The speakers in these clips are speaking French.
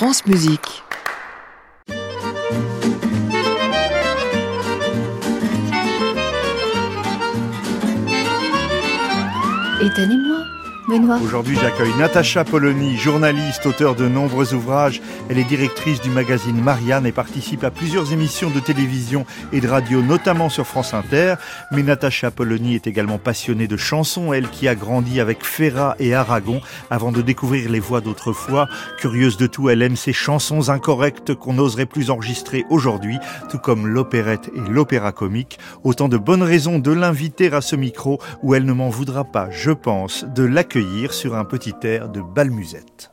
France Musique. Étonnez-moi, Aujourd'hui, j'accueille Natacha Polony, journaliste, auteur de nombreux ouvrages. Elle est directrice du magazine Marianne et participe à plusieurs émissions de télévision et de radio, notamment sur France Inter. Mais Natacha Polony est également passionnée de chansons, elle qui a grandi avec Ferrat et Aragon avant de découvrir les voix d'autrefois. Curieuse de tout, elle aime ces chansons incorrectes qu'on n'oserait plus enregistrer aujourd'hui, tout comme l'opérette et l'opéra comique. Autant de bonnes raisons de l'inviter à ce micro où elle ne m'en voudra pas, je pense, de l'accueillir sur un petit air de balmusette.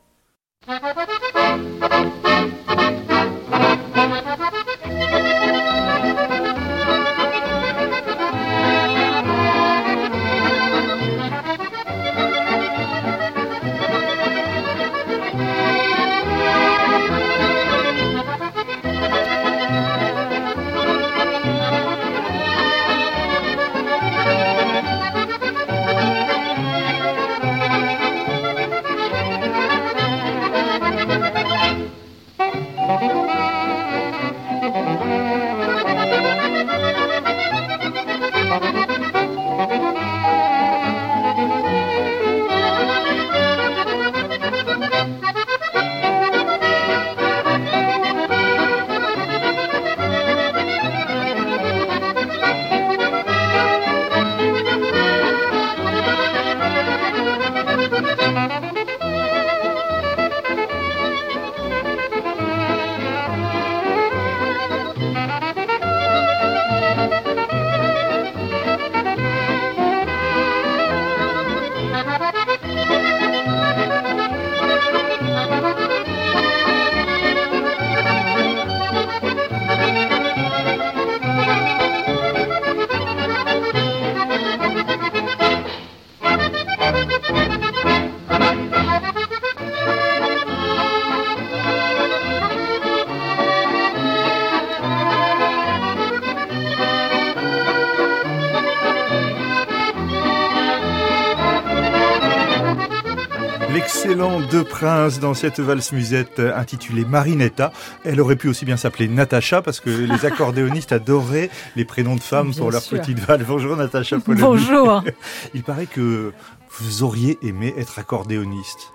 Prince dans cette valse musette intitulée Marinetta. Elle aurait pu aussi bien s'appeler Natacha parce que les accordéonistes adoraient les prénoms de femmes Bien pour leur petite valse. Bonjour Natacha Polony. Bonjour. Il paraît que vous auriez aimé être accordéoniste.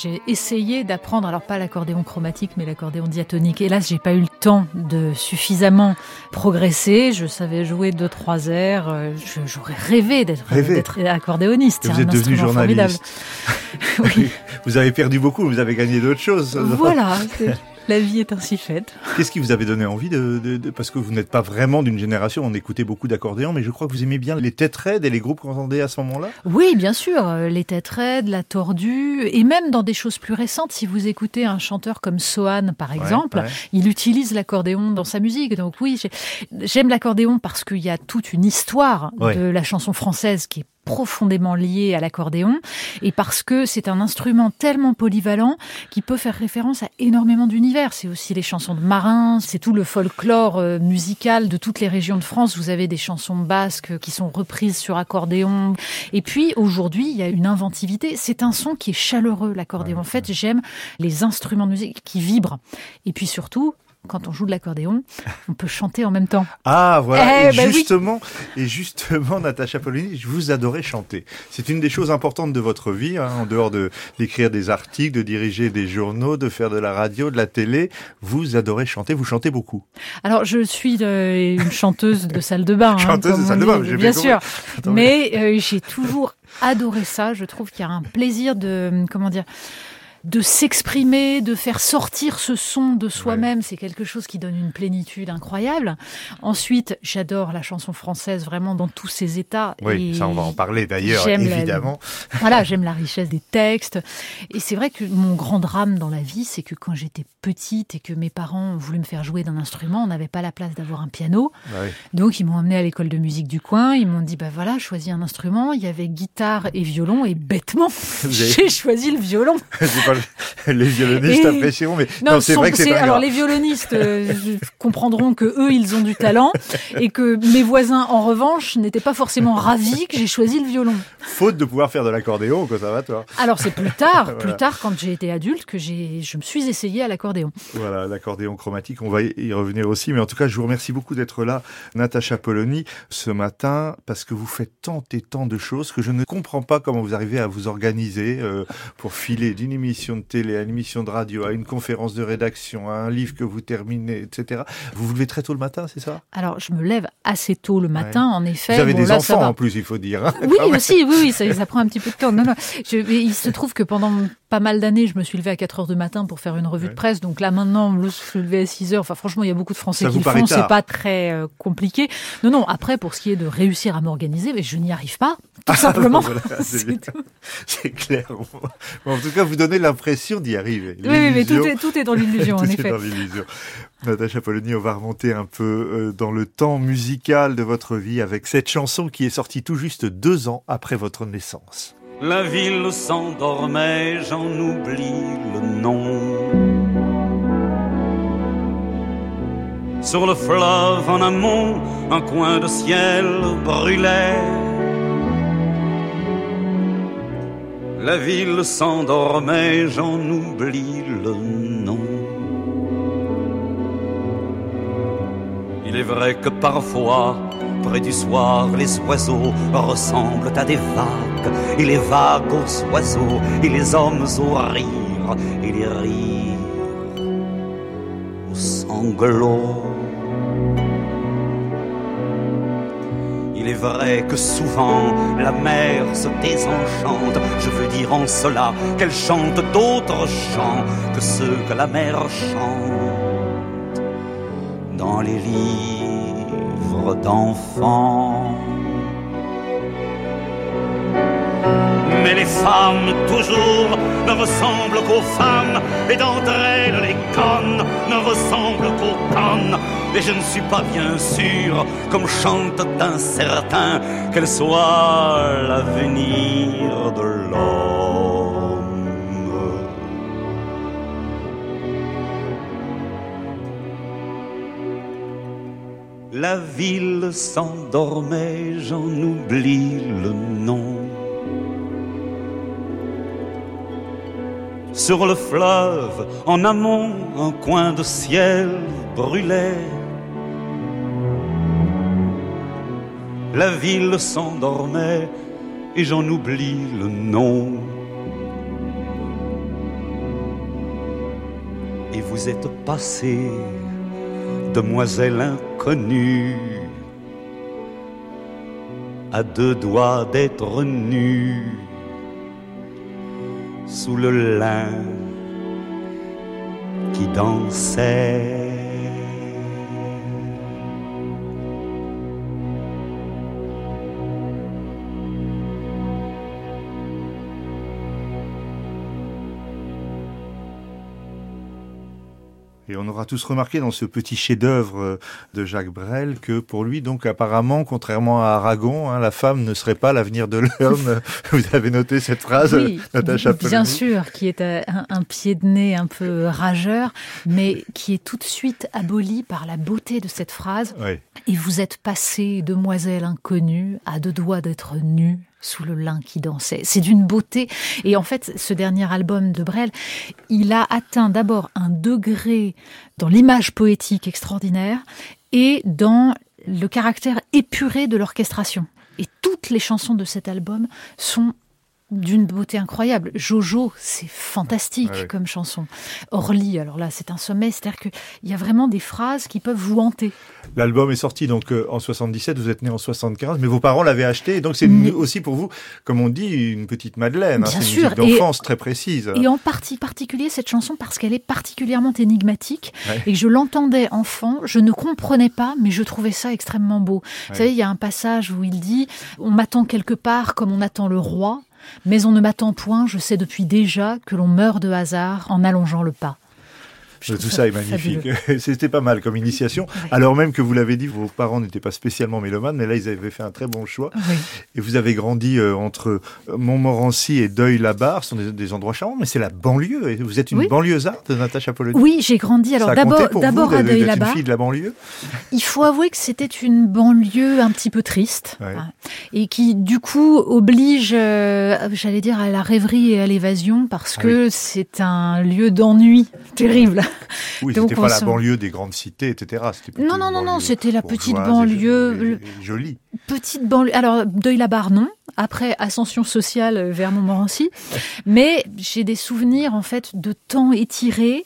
J'ai essayé d'apprendre, alors pas l'accordéon chromatique, mais l'accordéon diatonique. Hélas, j'ai pas eu le temps de suffisamment progresser. Je savais jouer deux, trois airs. Euh, J'aurais rêvé d'être Rêvé. d'être accordéoniste. Et vous êtes devenu journaliste. oui. Vous avez perdu beaucoup, vous avez gagné d'autres choses. Voilà. La vie est ainsi faite. Qu'est-ce qui vous avait donné envie de, de- de- parce que vous n'êtes pas vraiment d'une génération, on écoutait beaucoup d'accordéons, mais je crois que vous aimez bien les têtes raides et les groupes qu'on entendait à ce moment-là? Oui, bien sûr, euh, les têtes raides, la tordue, et même dans des choses plus récentes, si vous écoutez un chanteur comme Sohan, par exemple, ouais. il utilise l'accordéon dans sa musique. Donc oui, j'ai- j'aime l'accordéon parce qu'il y a toute une histoire Ouais. de la chanson française qui est profondément liée à l'accordéon et parce que c'est un instrument tellement polyvalent qui peut faire référence à énormément d'univers. C'est aussi les chansons de marins, c'est tout le folklore euh, musical de toutes les régions de France. Vous avez des chansons basques qui sont reprises sur accordéon. Et puis aujourd'hui, il y a une inventivité. C'est un son qui est chaleureux, l'accordéon. En fait, j'aime les instruments de musique qui vibrent. Et puis surtout, quand on joue de l'accordéon, on peut chanter en même temps. Ah voilà, Eh, et bah oui. justement, et justement, Natacha Polony, je vous adorais chanter. C'est une des choses importantes de votre vie, hein, en dehors de d'écrire des articles, de diriger des journaux, de faire de la radio, de la télé. Vous adorez chanter, vous chantez beaucoup. Alors, je suis euh, une chanteuse de salle de bain. hein, Chanteuse de salle de bain, bien bien sûr. Attends, Mais euh, j'ai toujours adoré ça. Je trouve qu'il y a un plaisir de, comment dire, de s'exprimer, de faire sortir ce son de soi-même, c'est quelque chose qui donne une plénitude incroyable. Ensuite, j'adore la chanson française vraiment dans tous ses états. Oui, Et ça on va en parler d'ailleurs, la- évidemment. voilà, j'aime la richesse des textes. Et c'est vrai que mon grand drame dans la vie, c'est que quand j'étais petite et que mes parents voulu me faire jouer d'un instrument, on n'avait pas la place d'avoir un piano. Bah. Donc ils m'ont emmené à l'école de musique du coin. Ils m'ont dit, bah voilà, choisis un instrument. Il y avait guitare et violon. Et bêtement, j'ai choisi le violon. Les violonistes apprécieront, mais non, c'est vrai que c'est Alors les violonistes euh, comprendront que eux, ils ont du talent et que mes voisins, en revanche, n'étaient pas forcément ravis que j'ai choisi le violon. Faute de pouvoir faire de l'accordéon au conservatoire. Alors c'est plus tard, plus tard, quand j'ai été adulte, que j'ai, je me suis essayé à l'accordéon. Voilà, l'accordéon chromatique, on va y revenir aussi, mais en tout cas, je vous remercie beaucoup d'être là, Natacha Polony, ce matin, parce que vous faites tant et tant de choses que je ne comprends pas comment vous arrivez à vous organiser euh, pour filer d'une émission de télé à une émission de radio, à une conférence de rédaction, à un livre que vous terminez, etc. Vous vous levez très tôt le matin, c'est ça? Alors, je me lève assez tôt le matin, en effet. Vous avez des enfants en plus, il faut dire. Hein, oui, aussi, oui, oui, ça, ça, prend un petit peu de temps. Non, non. Je, il se trouve que pendant pas mal d'années, je me suis levée à 4 heures du matin pour faire une revue de presse. Donc là, maintenant, je suis levée à 6 heures. Enfin, franchement, il y a beaucoup de Français qui le font. C'est pas très euh, compliqué. Non, non. Après, pour ce qui est de réussir à m'organiser, je n'y arrive pas. Tout simplement. c'est clair. en tout cas, vous donnez l'impression d'y arriver. Oui, mais tout est, tout est dans l'illusion, en effet. Est dans l'illusion. Natacha Polony, on va remonter un peu euh, dans le temps musical de votre vie avec cette chanson qui est sortie tout juste deux ans après votre naissance. La ville s'endormait, j'en oublie le nom. Sur le fleuve en amont, un coin de ciel brûlait. La ville s'endormait, j'en oublie le nom. Il est vrai que parfois, près du soir, les oiseaux ressemblent à des vagues, et les vagues aux oiseaux, et les hommes aux rires, et les rires aux sanglots. Vrai que souvent la mer se désenchante, je veux dire en cela qu'elle chante d'autres chants que ceux que la mer chante dans les livres d'enfants. Mais les femmes toujours ne ressemblent qu'aux femmes, et d'entre elles les connes ne ressemblent qu'aux connes. Et je ne suis pas bien sûr, comme chante un certain, qu'elle soit l'avenir de l'homme. La ville s'endormait, j'en oublie le nom. Sur le fleuve, en amont, un coin de ciel brûlait. La ville s'endormait et j'en oublie le nom. Et vous êtes passé demoiselle inconnue, à deux doigts d'être nue, sous le lin qui dansait. Et on aura tous remarqué dans ce petit chef-d'œuvre euh, de Jacques Brel que pour lui, donc apparemment, contrairement à Aragon, hein, la femme ne serait pas l'avenir de l'homme. Vous avez noté cette phrase, oui, Natacha Bien sûr, qui est un, un, pied de nez un peu rageur, mais qui est tout de suite aboli par la beauté de cette phrase. Oui. Et vous êtes passée, demoiselle inconnue, à deux doigts d'être nue sous le lin qui dansait. C'est d'une beauté. Et en fait, ce dernier album de Brel, il a atteint d'abord un degré dans l'image poétique extraordinaire et dans le caractère épuré de l'orchestration. Et toutes les chansons de cet album sont d'une beauté incroyable. Jojo, c'est fantastique comme chanson. Orly, alors là, c'est un sommet. C'est-à-dire qu'il y a vraiment des phrases qui peuvent vous hanter. L'album est sorti donc euh, en 77, vous êtes né en 75, mais vos parents l'avaient acheté. donc c'est aussi pour vous, comme on dit, une petite Madeleine. Hein, sûr. Une musique d'enfance très précise. Et en partie particulier cette chanson parce qu'elle est particulièrement énigmatique et que je l'entendais enfant, je ne comprenais pas, mais je trouvais ça extrêmement beau. Vous savez, il y a un passage où il dit On m'attend quelque part comme on attend le roi. Mais on ne m'attend point, je sais depuis déjà que l'on meurt de hasard en allongeant le pas. Tout ça est magnifique. C'était pas mal comme initiation. Alors même que vous l'avez dit, vos parents n'étaient pas spécialement mélomanes, mais là, ils avaient fait un très bon choix. Et vous avez grandi euh, entre Montmorency et Deuil-la-Barre. Ce sont des, endroits charmants, mais c'est la banlieue. Et vous êtes une oui. banlieusarde, Natacha Polony Oui, j'ai grandi. Alors d'abord, d'abord à Deuil-la-Barre. fille de la banlieue? Il faut avouer que c'était une banlieue un petit peu triste. Et qui, du coup, oblige, euh, j'allais dire, à la rêverie et à l'évasion parce ah que c'est un lieu d'ennui terrible. Oui, c'était pas la banlieue des grandes cités, etc. Non, non, non, non, c'était la petite banlieue. Jolie. Petite banlieue. Alors, Deuil-la-Barre, non. Après, ascension sociale vers Montmorency. Mais j'ai des souvenirs, en fait, de temps étiré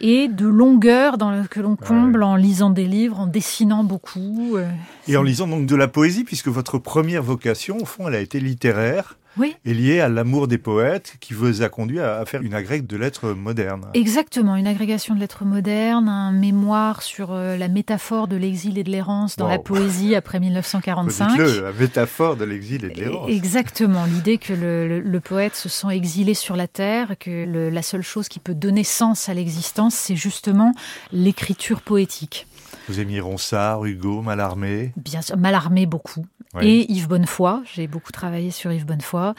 et de longueur dans que l'on comble en lisant des livres, en dessinant beaucoup. Euh, et en lisant donc de la poésie, puisque votre première vocation, au fond, elle a été littéraire oui. est lié à l'amour des poètes qui vous a conduit à faire une agrégation de lettres modernes. Exactement, une agrégation de lettres modernes, un mémoire sur euh, la métaphore de l'exil et de l'errance dans la poésie après 1945. Le, la métaphore de l'exil et de l'errance. Exactement, l'idée que le, poète se sent exilé sur la terre, que la seule chose qui peut donner sens à l'existence, c'est justement l'écriture poétique. Vous aimiez Ronsard, Hugo, Mallarmé? Bien sûr, Mallarmé beaucoup. Et Yves Bonnefoy, j'ai beaucoup travaillé sur Yves Bonnefoy,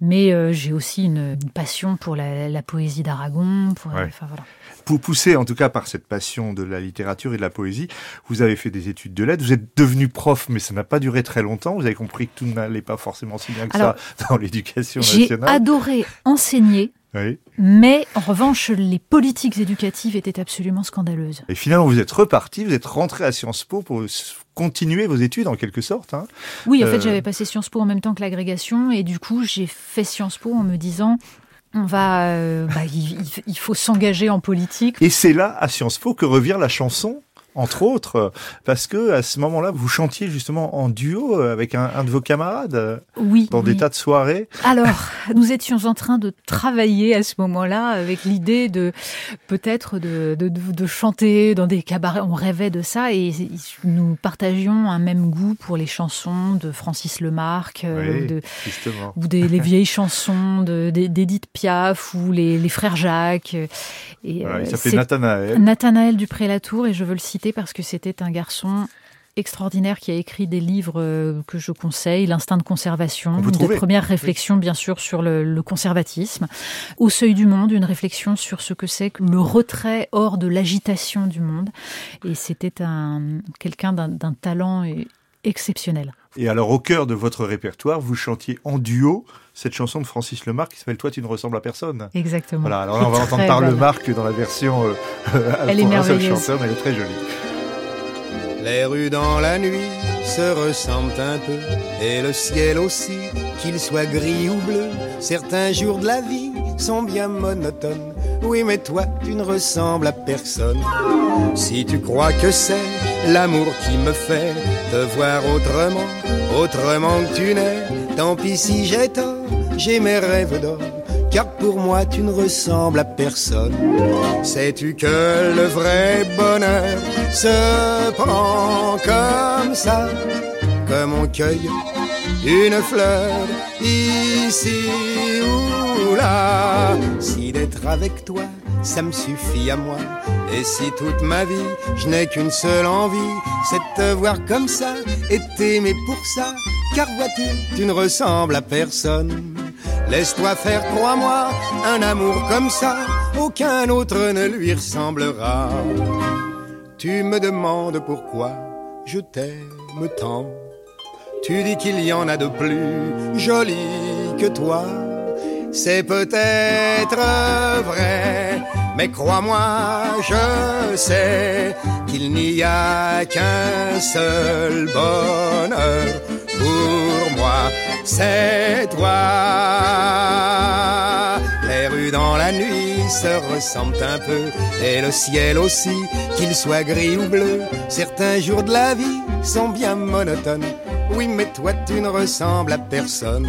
mais euh, j'ai aussi une, passion pour la, poésie d'Aragon. Pour, enfin, voilà. Pour pousser en tout cas par cette passion de la littérature et de la poésie, vous avez fait des études de lettres, vous êtes devenu prof, mais ça n'a pas duré très longtemps. Vous avez compris que tout n'allait pas forcément si bien que ça dans l'éducation nationale. J'ai adoré enseigner. Mais en revanche, les politiques éducatives étaient absolument scandaleuses. Et finalement, vous êtes reparti, vous êtes rentré à Sciences Po pour continuer vos études en quelque sorte. Hein. Oui, en fait, euh, j'avais passé Sciences Po en même temps que l'agrégation et du coup, j'ai fait Sciences Po en me disant on va, euh, bah, il, faut s'engager en politique. Et c'est là, à Sciences Po, que revient la chanson entre autres, parce que à ce moment-là, vous chantiez justement en duo avec un, de vos camarades oui, dans des tas de soirées. Alors, nous étions en train de travailler à ce moment-là avec l'idée de peut-être de, de, de, chanter dans des cabarets. On rêvait de ça et nous partagions un même goût pour les chansons de Francis Lemarque euh, de, ou des les vieilles chansons d'Edith Piaf ou les, les frères Jacques. Et, il euh, s'appelait Nathanaël. Nathanaël Dupré-Latour et je veux le citer parce que c'était un garçon extraordinaire qui a écrit des livres euh, que je conseille, L'instinct de conservation, une des premières réflexions bien sûr sur le, conservatisme. Au seuil du monde, une réflexion sur ce que c'est que le retrait hors de l'agitation du monde. Et c'était un, quelqu'un d'un talent exceptionnel. Et alors au cœur de votre répertoire, vous chantiez en duo cette chanson de Francis Lemarque qui s'appelle Toi tu ne ressembles à personne. Exactement. Voilà, alors là on va entendre par Lemarque dans la version euh, elle est merveilleuse. chanteur, mais elle est très jolie. Les rues dans la nuit se ressemblent un peu, et le ciel aussi, qu'il soit gris ou bleu. Certains jours de la vie sont bien monotones. Oui, mais toi, tu ne ressembles à personne. Si tu crois que c'est l'amour qui me fait te voir autrement, autrement que tu n'es, tant pis si j'ai tort, j'ai mes rêves d'or car pour moi tu ne ressembles à personne. Sais-tu que le vrai bonheur se prend comme ça, comme on cueille une fleur ici ou là. Si d'être avec toi, ça me suffit à moi. Et si toute ma vie, je n'ai qu'une seule envie, c'est de te voir comme ça et t'aimer pour ça. Car vois-tu, tu ne ressembles à personne. Laisse-toi faire, crois-moi, un amour comme ça, aucun autre ne lui ressemblera. Tu me demandes pourquoi je t'aime tant. Tu dis qu'il y en a de plus jolis que toi. C'est peut-être vrai, mais crois-moi, je sais qu'il n'y a qu'un seul bonheur pour moi c'est toi. Les rues dans la nuit se ressemblent un peu, et le ciel aussi, qu'il soit gris ou bleu. Certains jours de la vie sont bien monotones. Oui, mais toi tu ne ressembles à personne.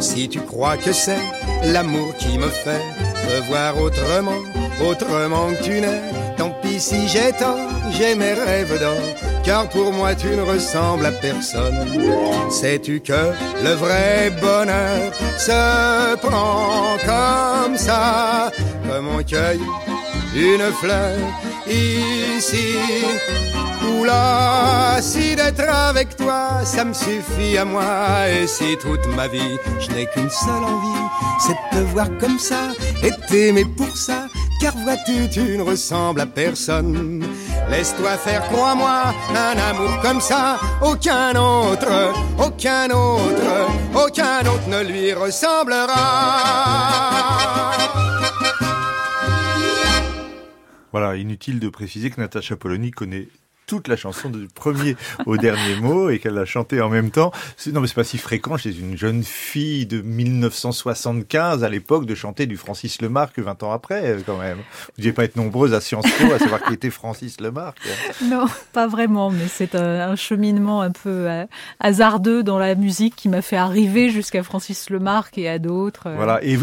Si tu crois que c'est l'amour qui me fait te voir autrement, autrement que tu n'es, tant si j'ai tort, j'ai mes rêves d'or car pour moi tu ne ressembles à personne. Sais-tu que le vrai bonheur se prend comme ça, mon cueil une fleur ici ou là. Si d'être avec toi, ça me suffit à moi. Et si toute ma vie, je n'ai qu'une seule envie, c'est de te voir comme ça et t'aimer pour ça. Car vois-tu, tu ne ressembles à personne. Laisse-toi faire, crois-moi, un amour comme ça, aucun autre, aucun autre, aucun autre ne lui ressemblera. Voilà, inutile de préciser que Natacha Polony connaît toute la chanson du premier au dernier mot et qu'elle a chanté en même temps. Non, mais c'est pas si fréquent chez une jeune fille de 1975 à l'époque de chanter du Francis Lemarque 20 ans après, euh, quand même. Vous deviez pas être nombreuses à Sciences Po à savoir qui était Francis Lemarque. Non, pas vraiment, mais c'est un, cheminement un peu euh, hasardeux dans la musique qui m'a fait arriver jusqu'à Francis Lemarque et à d'autres. Euh. Voilà. Et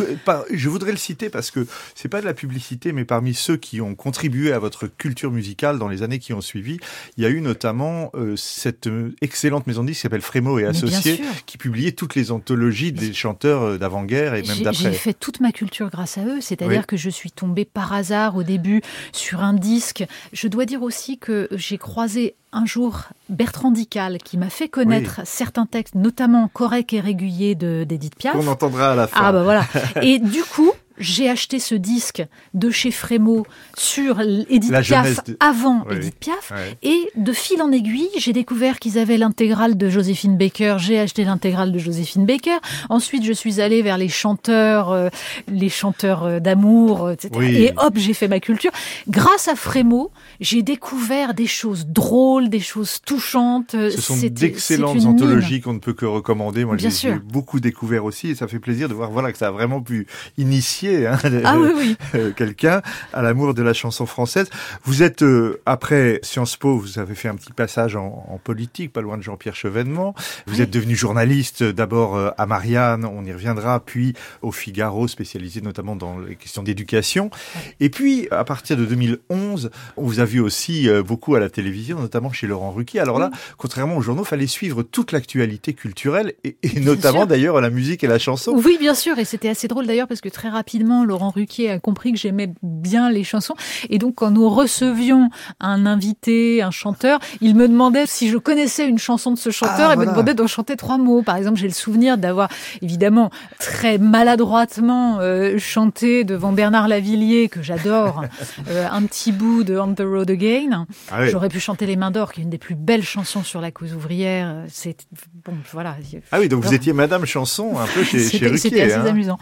je voudrais le citer parce que c'est pas de la publicité, mais parmi ceux qui ont contribué à votre culture musicale dans les années qui ont suivi, il y a eu notamment euh, cette euh, excellente maison de disques qui s'appelle Frémo et Associés, qui publiait toutes les anthologies des chanteurs euh, d'avant-guerre et même d'après. J'ai fait toute ma culture grâce à eux, c'est-à-dire que je suis tombée par hasard au début sur un disque. Je dois dire aussi que j'ai croisé un jour Bertrand Dical qui m'a fait connaître certains textes, notamment Correct et régulier d'Edith Piaf. On entendra à la fin. Ah bah voilà. et du coup, j'ai acheté ce disque de chez Frémo sur Edith Piaf avant Edith Piaf et de fil en aiguille, j'ai découvert qu'ils avaient l'intégrale de Joséphine Baker, j'ai acheté l'intégrale de Joséphine Baker. Ensuite, je suis allée vers les chanteurs euh, les chanteurs euh, d'amour, etc. Et hop, j'ai fait ma culture. Grâce à Frémo, j'ai découvert des choses drôles, des choses touchantes. Ce sont d'excellentes anthologies qu'on ne peut que recommander. Moi, j'ai beaucoup découvert aussi et ça fait plaisir de voir voilà que ça a vraiment pu initier Hein, ah euh, quelqu'un à l'amour de la chanson française. Vous êtes, euh, après Sciences Po, vous avez fait un petit passage en, politique, pas loin de Jean-Pierre Chevènement. Vous êtes devenu journaliste, d'abord euh, à Marianne, on y reviendra, puis au Figaro, spécialisé notamment dans les questions d'éducation. Et puis, à partir de 2011, on vous a vu aussi beaucoup à la télévision, notamment chez Laurent Ruquier. Alors là, contrairement aux journaux, fallait suivre toute l'actualité culturelle, et, et notamment d'ailleurs la musique et la chanson. Oui, bien sûr, et c'était assez drôle d'ailleurs, parce que très rapidement, Laurent Ruquier a compris que j'aimais bien les chansons. Et donc, quand nous recevions un invité, un chanteur, il me demandait si je connaissais une chanson de ce chanteur ah, et me demandait d'en chanter trois mots. Par exemple, j'ai le souvenir d'avoir, évidemment, très maladroitement euh, chanté devant Bernard Lavillier, que j'adore, euh, un petit bout de On the Road Again. Ah J'aurais pu chanter Les Mains d'Or, qui est une des plus belles chansons sur la cause ouvrière. C'est bon, voilà. Ah oui, donc vous étiez Madame Chanson un peu chez, chez Ruquier. C'était assez hein. amusant.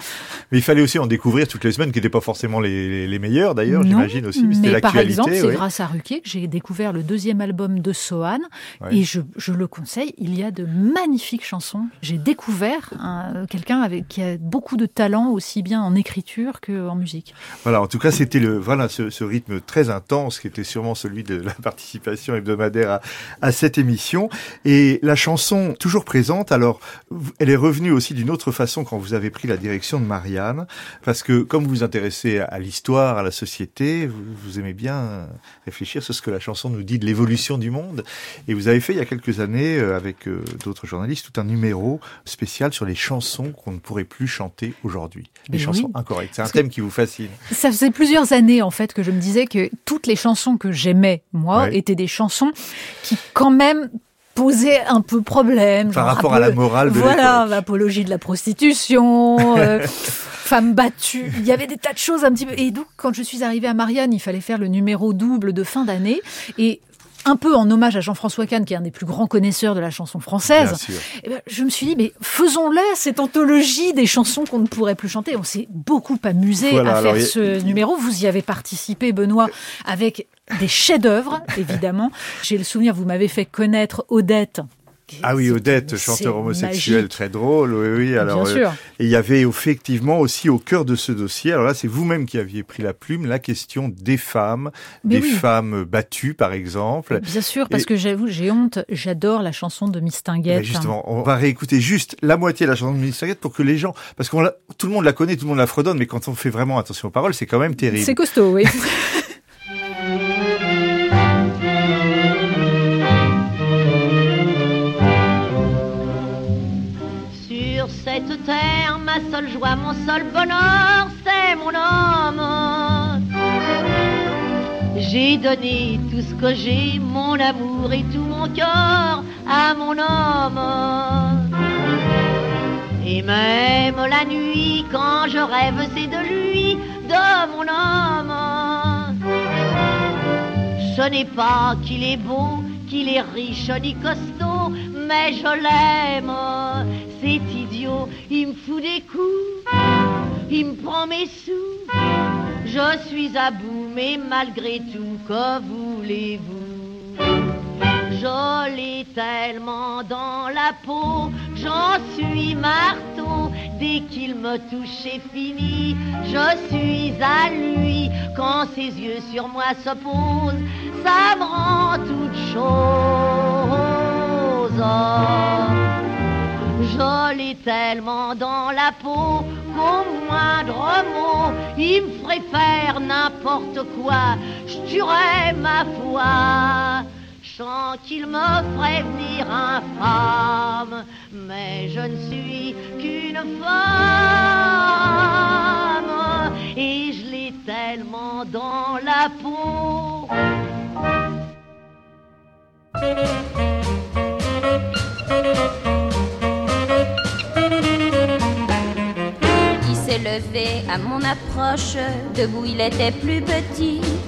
Mais il fallait aussi en découvrir toutes les semaines, qui n'étaient pas forcément les, les meilleures d'ailleurs, j'imagine aussi, mais l'actualité. Par exemple, c'est grâce à Ruquier que j'ai découvert le deuxième album de Sohan, et je, je, le conseille, il y a de magnifiques chansons. J'ai découvert quelqu'un avec qui a beaucoup de talent, aussi bien en écriture qu'en musique. Voilà, en tout cas, c'était le voilà ce, ce, rythme très intense qui était sûrement celui de la participation hebdomadaire à, à cette émission. Et la chanson toujours présente, alors elle est revenue aussi d'une autre façon quand vous avez pris la direction de Marianne, parce que comme vous vous intéressez à l'histoire, à la société, vous, aimez bien réfléchir sur ce que la chanson nous dit de l'évolution du monde. Et vous avez fait il y a quelques années, euh, avec euh, d'autres journalistes, tout un numéro spécial sur les chansons qu'on ne pourrait plus chanter aujourd'hui. Les chansons incorrectes. C'est un thème qui vous fascine. Ça faisait plusieurs années, en fait, que je me disais que toutes les chansons que j'aimais, moi, étaient des chansons qui, quand même, posaient un peu problème. Par rapport à la morale de Voilà, l'apologie de la prostitution, euh, femmes battues. Il y avait des tas de choses un petit peu. Et donc, quand je suis arrivée à Marianne, il fallait faire le numéro double de fin d'année. Et un peu en hommage à Jean-François Kahn, qui est un des plus grands connaisseurs de la chanson française, eh ben, je me suis dit, mais faisons-le, cette anthologie des chansons qu'on ne pourrait plus chanter. On s'est beaucoup amusé à faire ce numéro. Vous y avez participé, Benoît, avec des chefs-d'œuvre, évidemment. J'ai le souvenir, vous m'avez fait connaître Odette, ah oui, Odette, chanteur homosexuel très drôle, oui, oui. Alors, euh, et il y avait effectivement aussi au cœur de ce dossier, alors là, c'est vous-même qui aviez pris la plume, la question des femmes, des femmes battues, par exemple. Bien sûr, parce que j'avoue, j'ai honte, j'adore la chanson de Miss Tinguette. justement, on va réécouter juste la moitié de la chanson de Miss Tinguette pour que les gens, parce que tout le monde la connaît, tout le monde la fredonne, mais quand on fait vraiment attention aux paroles, c'est quand même terrible. C'est costaud, oui. ma seule joie, mon seul bonheur, c'est mon homme. J'ai donné tout ce que j'ai, mon amour et tout mon cœur à mon homme. Et même la nuit, quand je rêve, c'est de lui, de mon homme. Ce n'est pas qu'il est beau, qu'il est riche ni costaud, mais je l'aime. C'est idiot, il me fout des coups, il me prend mes sous. Je suis à bout, mais malgré tout, que voulez-vous? L'ai tellement dans la peau, j'en suis marteau. Dès qu'il me touche, c'est fini. Je suis à lui quand ses yeux sur moi se posent. Ça me rend toute chose. Je l'ai tellement dans la peau qu'au moindre mot, il me ferait faire n'importe quoi. Je tuerais ma foi. Qu'il me ferait venir infâme, mais je ne suis qu'une femme et je l'ai tellement dans la peau. Il s'est levé à mon approche, debout il était plus petit.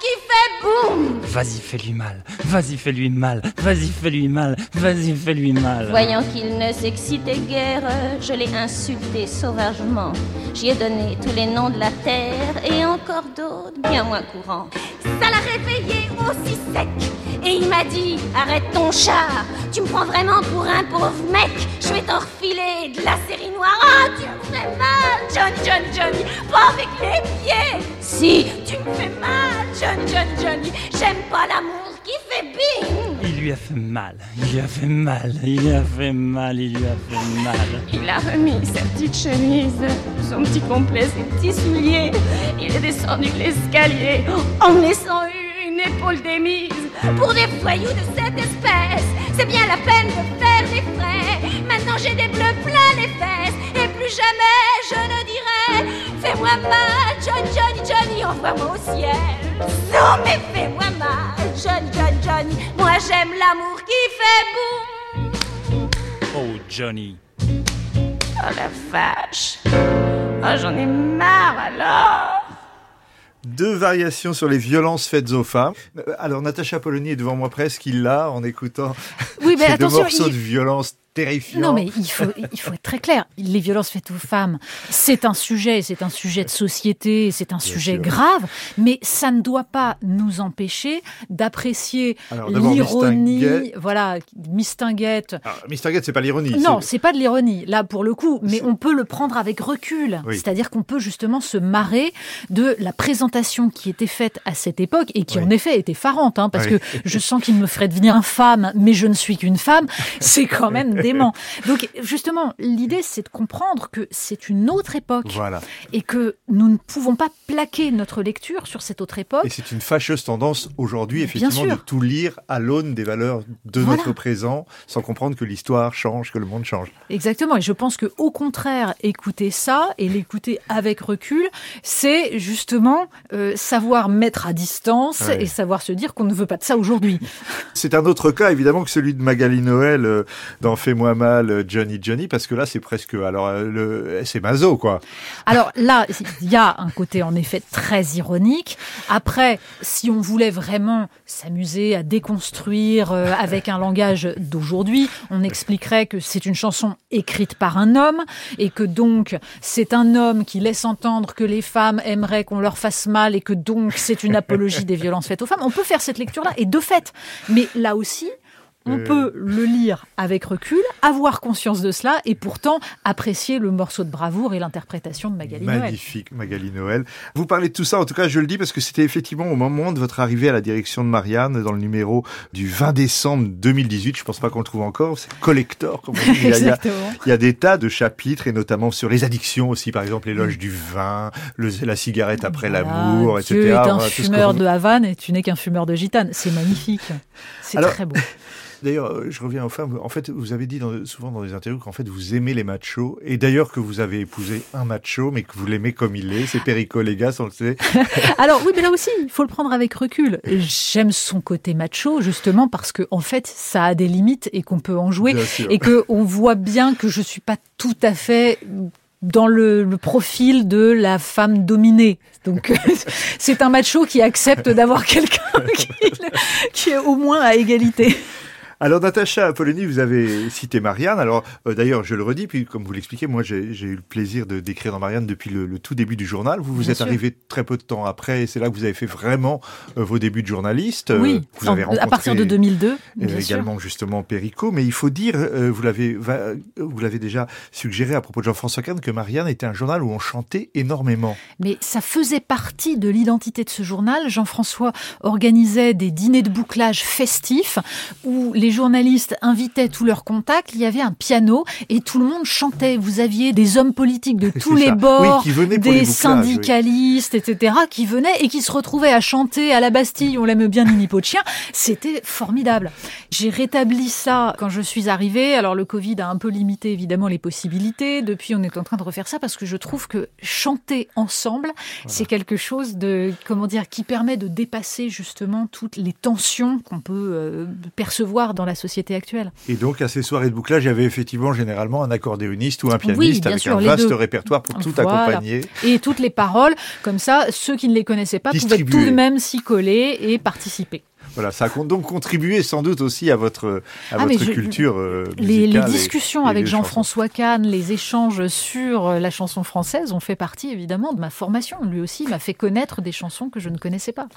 qui fait boum. Vas-y, fais-lui mal. Vas-y, fais-lui mal. Vas-y, fais-lui mal. Vas-y, fais-lui mal. Voyant qu'il ne s'excitait guère, je l'ai insulté sauvagement. J'y ai donné tous les noms de la terre et encore d'autres bien moins courants. Ça l'a réveillé aussi sec. Et il m'a dit, arrête ton char, tu me prends vraiment pour un pauvre mec, je vais t'en refiler de la série noire. Ah, tu me fais mal, Johnny, Johnny, Johnny, pas avec les pieds. Si, tu me fais mal, Johnny, Johnny, Johnny, j'aime pas l'amour qui fait bing. Il lui a fait mal. Il lui a fait mal. Il lui a fait mal. Il lui a fait mal. Il a remis sa petite chemise, son petit complet, ses petits souliers. Il est descendu l'escalier en me laissant une Pour des voyous de cette espèce, c'est bien la peine de faire des frais. Maintenant j'ai des bleus plein les fesses et plus jamais je ne dirai Fais-moi mal, Johnny, Johnny, Johnny, envoie-moi au ciel. Non mais fais-moi mal, Johnny, Johnny, Johnny. Moi j'aime l'amour qui fait boum. Oh, Johnny. Oh la vache Oh j'en ai marre alors Deux variations sur les violences faites aux femmes. Euh, Alors, Natacha Polony est devant moi presque, il l'a en écoutant Oui, mais ces deux morceaux il- de violence Non, mais il faut, il faut être très clair. Les violences faites aux femmes, c'est un sujet, c'est un sujet de société, c'est un sujet sûr. grave, mais ça ne doit pas nous empêcher d'apprécier l'ironie, voilà, mistinguette. Alors, Mr. Gate, c'est pas l'ironie. Non, c'est- pas de l'ironie, là, pour le coup, mais on peut le prendre avec recul. Oui. C'est-à-dire qu'on peut justement se marrer de la présentation qui était faite à cette époque et qui, Oui. en effet, était effarante, hein, parce Oui. que je sens qu'il me ferait devenir infâme, mais je ne suis qu'une femme. C'est quand même dément. Donc, justement, l'idée, c'est de comprendre que c'est une autre époque Voilà. et que nous ne pouvons pas plaquer notre lecture sur cette autre époque. Et c'est une fâcheuse tendance aujourd'hui, effectivement, de tout lire à l'aune des valeurs de Voilà. notre présent, sans comprendre que l'histoire change, que le monde change. Exactement. Et je pense que, au contraire, écouter ça et l'écouter avec recul, c'est justement euh, savoir mettre à distance Ouais. et savoir se dire qu'on ne veut pas de ça aujourd'hui. C'est un autre cas, évidemment, que celui de Magali Noël euh, dans Fais-moi mal, euh, Johnny Johnny, parce que là, c'est presque, alors, euh, le, c'est mazo, quoi. Alors là, il y a un côté en effet très ironique. Après, si on voulait vraiment s'amuser à déconstruire euh, avec un langage d'aujourd'hui, on expliquerait que c'est une chanson écrite par un homme et que donc c'est un homme qui laisse entendre que les femmes aimeraient qu'on leur fasse mal et que donc c'est une apologie des violences faites aux femmes. On peut faire cette lecture-là et de fait. Mais là aussi, On Euh. peut le lire avec recul, avoir conscience de cela et pourtant apprécier le morceau de bravoure et l'interprétation de Magali Noël. Magnifique, Magali Noël. Vous parlez de tout ça, en tout cas, je le dis parce que c'était effectivement au moment de votre arrivée à la direction de Marianne, dans le numéro du 20 décembre 2018. Je pense pas qu'on le trouve encore. C'est collector, comme on dit. Il y a- il y a- Exactement. Il y a des tas de chapitres et notamment sur les addictions aussi, par exemple l'éloge du vin, le, la cigarette après Voilà, l'amour, etc. Dieu est un Voilà, fumeur de Havane et tu n'es qu'un fumeur de gitane. C'est magnifique. C'est très beau. D'ailleurs, euh, je reviens aux femmes. En fait, vous avez dit dans- souvent dans des interviews qu'en fait vous aimez les machos et d'ailleurs que vous avez épousé un macho, mais que vous l'aimez comme il est. C'est Perico Légas, on le sait. Alors oui, mais là aussi, il faut le prendre avec recul. J'aime son côté macho justement parce que en fait, ça a des limites et qu'on peut en jouer et que on voit bien que je suis pas tout à fait dans le, le profil de la femme dominée. Donc c'est un macho qui accepte d'avoir quelqu'un qui, qui est au moins à égalité. Alors Natacha Apolloni, vous avez cité Marianne. Alors euh, d'ailleurs, je le redis, puis comme vous l'expliquez, moi j'ai eu le plaisir de d'écrire dans Marianne depuis le, le tout début du journal. Vous vous Bien êtes sûr. arrivé très peu de temps après, et c'est là que vous avez fait vraiment euh, vos débuts de journaliste. Euh, oui, vous avez en- à partir de rencontré, 2002, euh, bien sûr. également justement Perico, mais il faut dire, vous l'avez vous l'avez déjà suggéré à propos de Jean-François Kahn que Marianne était un journal où on chantait énormément. Mais ça faisait partie de l'identité de ce journal. Jean-François organisait des dîners de bouclage festifs où les journalistes invitaient tous leurs contacts. Il y avait un piano et tout le monde chantait. Vous aviez des hommes politiques de tous les ça. bords, Oui, les des oui. syndicalistes, etc., qui venaient et qui se retrouvaient à chanter à la Bastille. On l'aime bien, Nini chien. C'était formidable. J'ai rétabli ça quand je suis arrivée. Alors le Covid a un peu limité évidemment les possibilités. Depuis, on est en train de refaire ça parce que je trouve que chanter ensemble, c'est quelque chose de comment dire qui permet de dépasser justement toutes les tensions qu'on peut euh, percevoir dans la société actuelle. Et donc à ces soirées de bouclage, il y avait effectivement généralement un accordéoniste ou un pianiste avec sûr, un vaste répertoire pour tout Voilà. accompagner. Et toutes les paroles, comme ça, ceux qui ne les connaissaient pas pouvaient tout de même s'y coller et participer. Voilà, ça a donc contribué sans doute aussi à votre à Ah, votre je- culture euh, Les, discussions et avec. Jean-François Kahn, les échanges sur euh, la chanson française ont fait partie évidemment de ma formation. Lui aussi m'a fait connaître des chansons que je ne connaissais pas.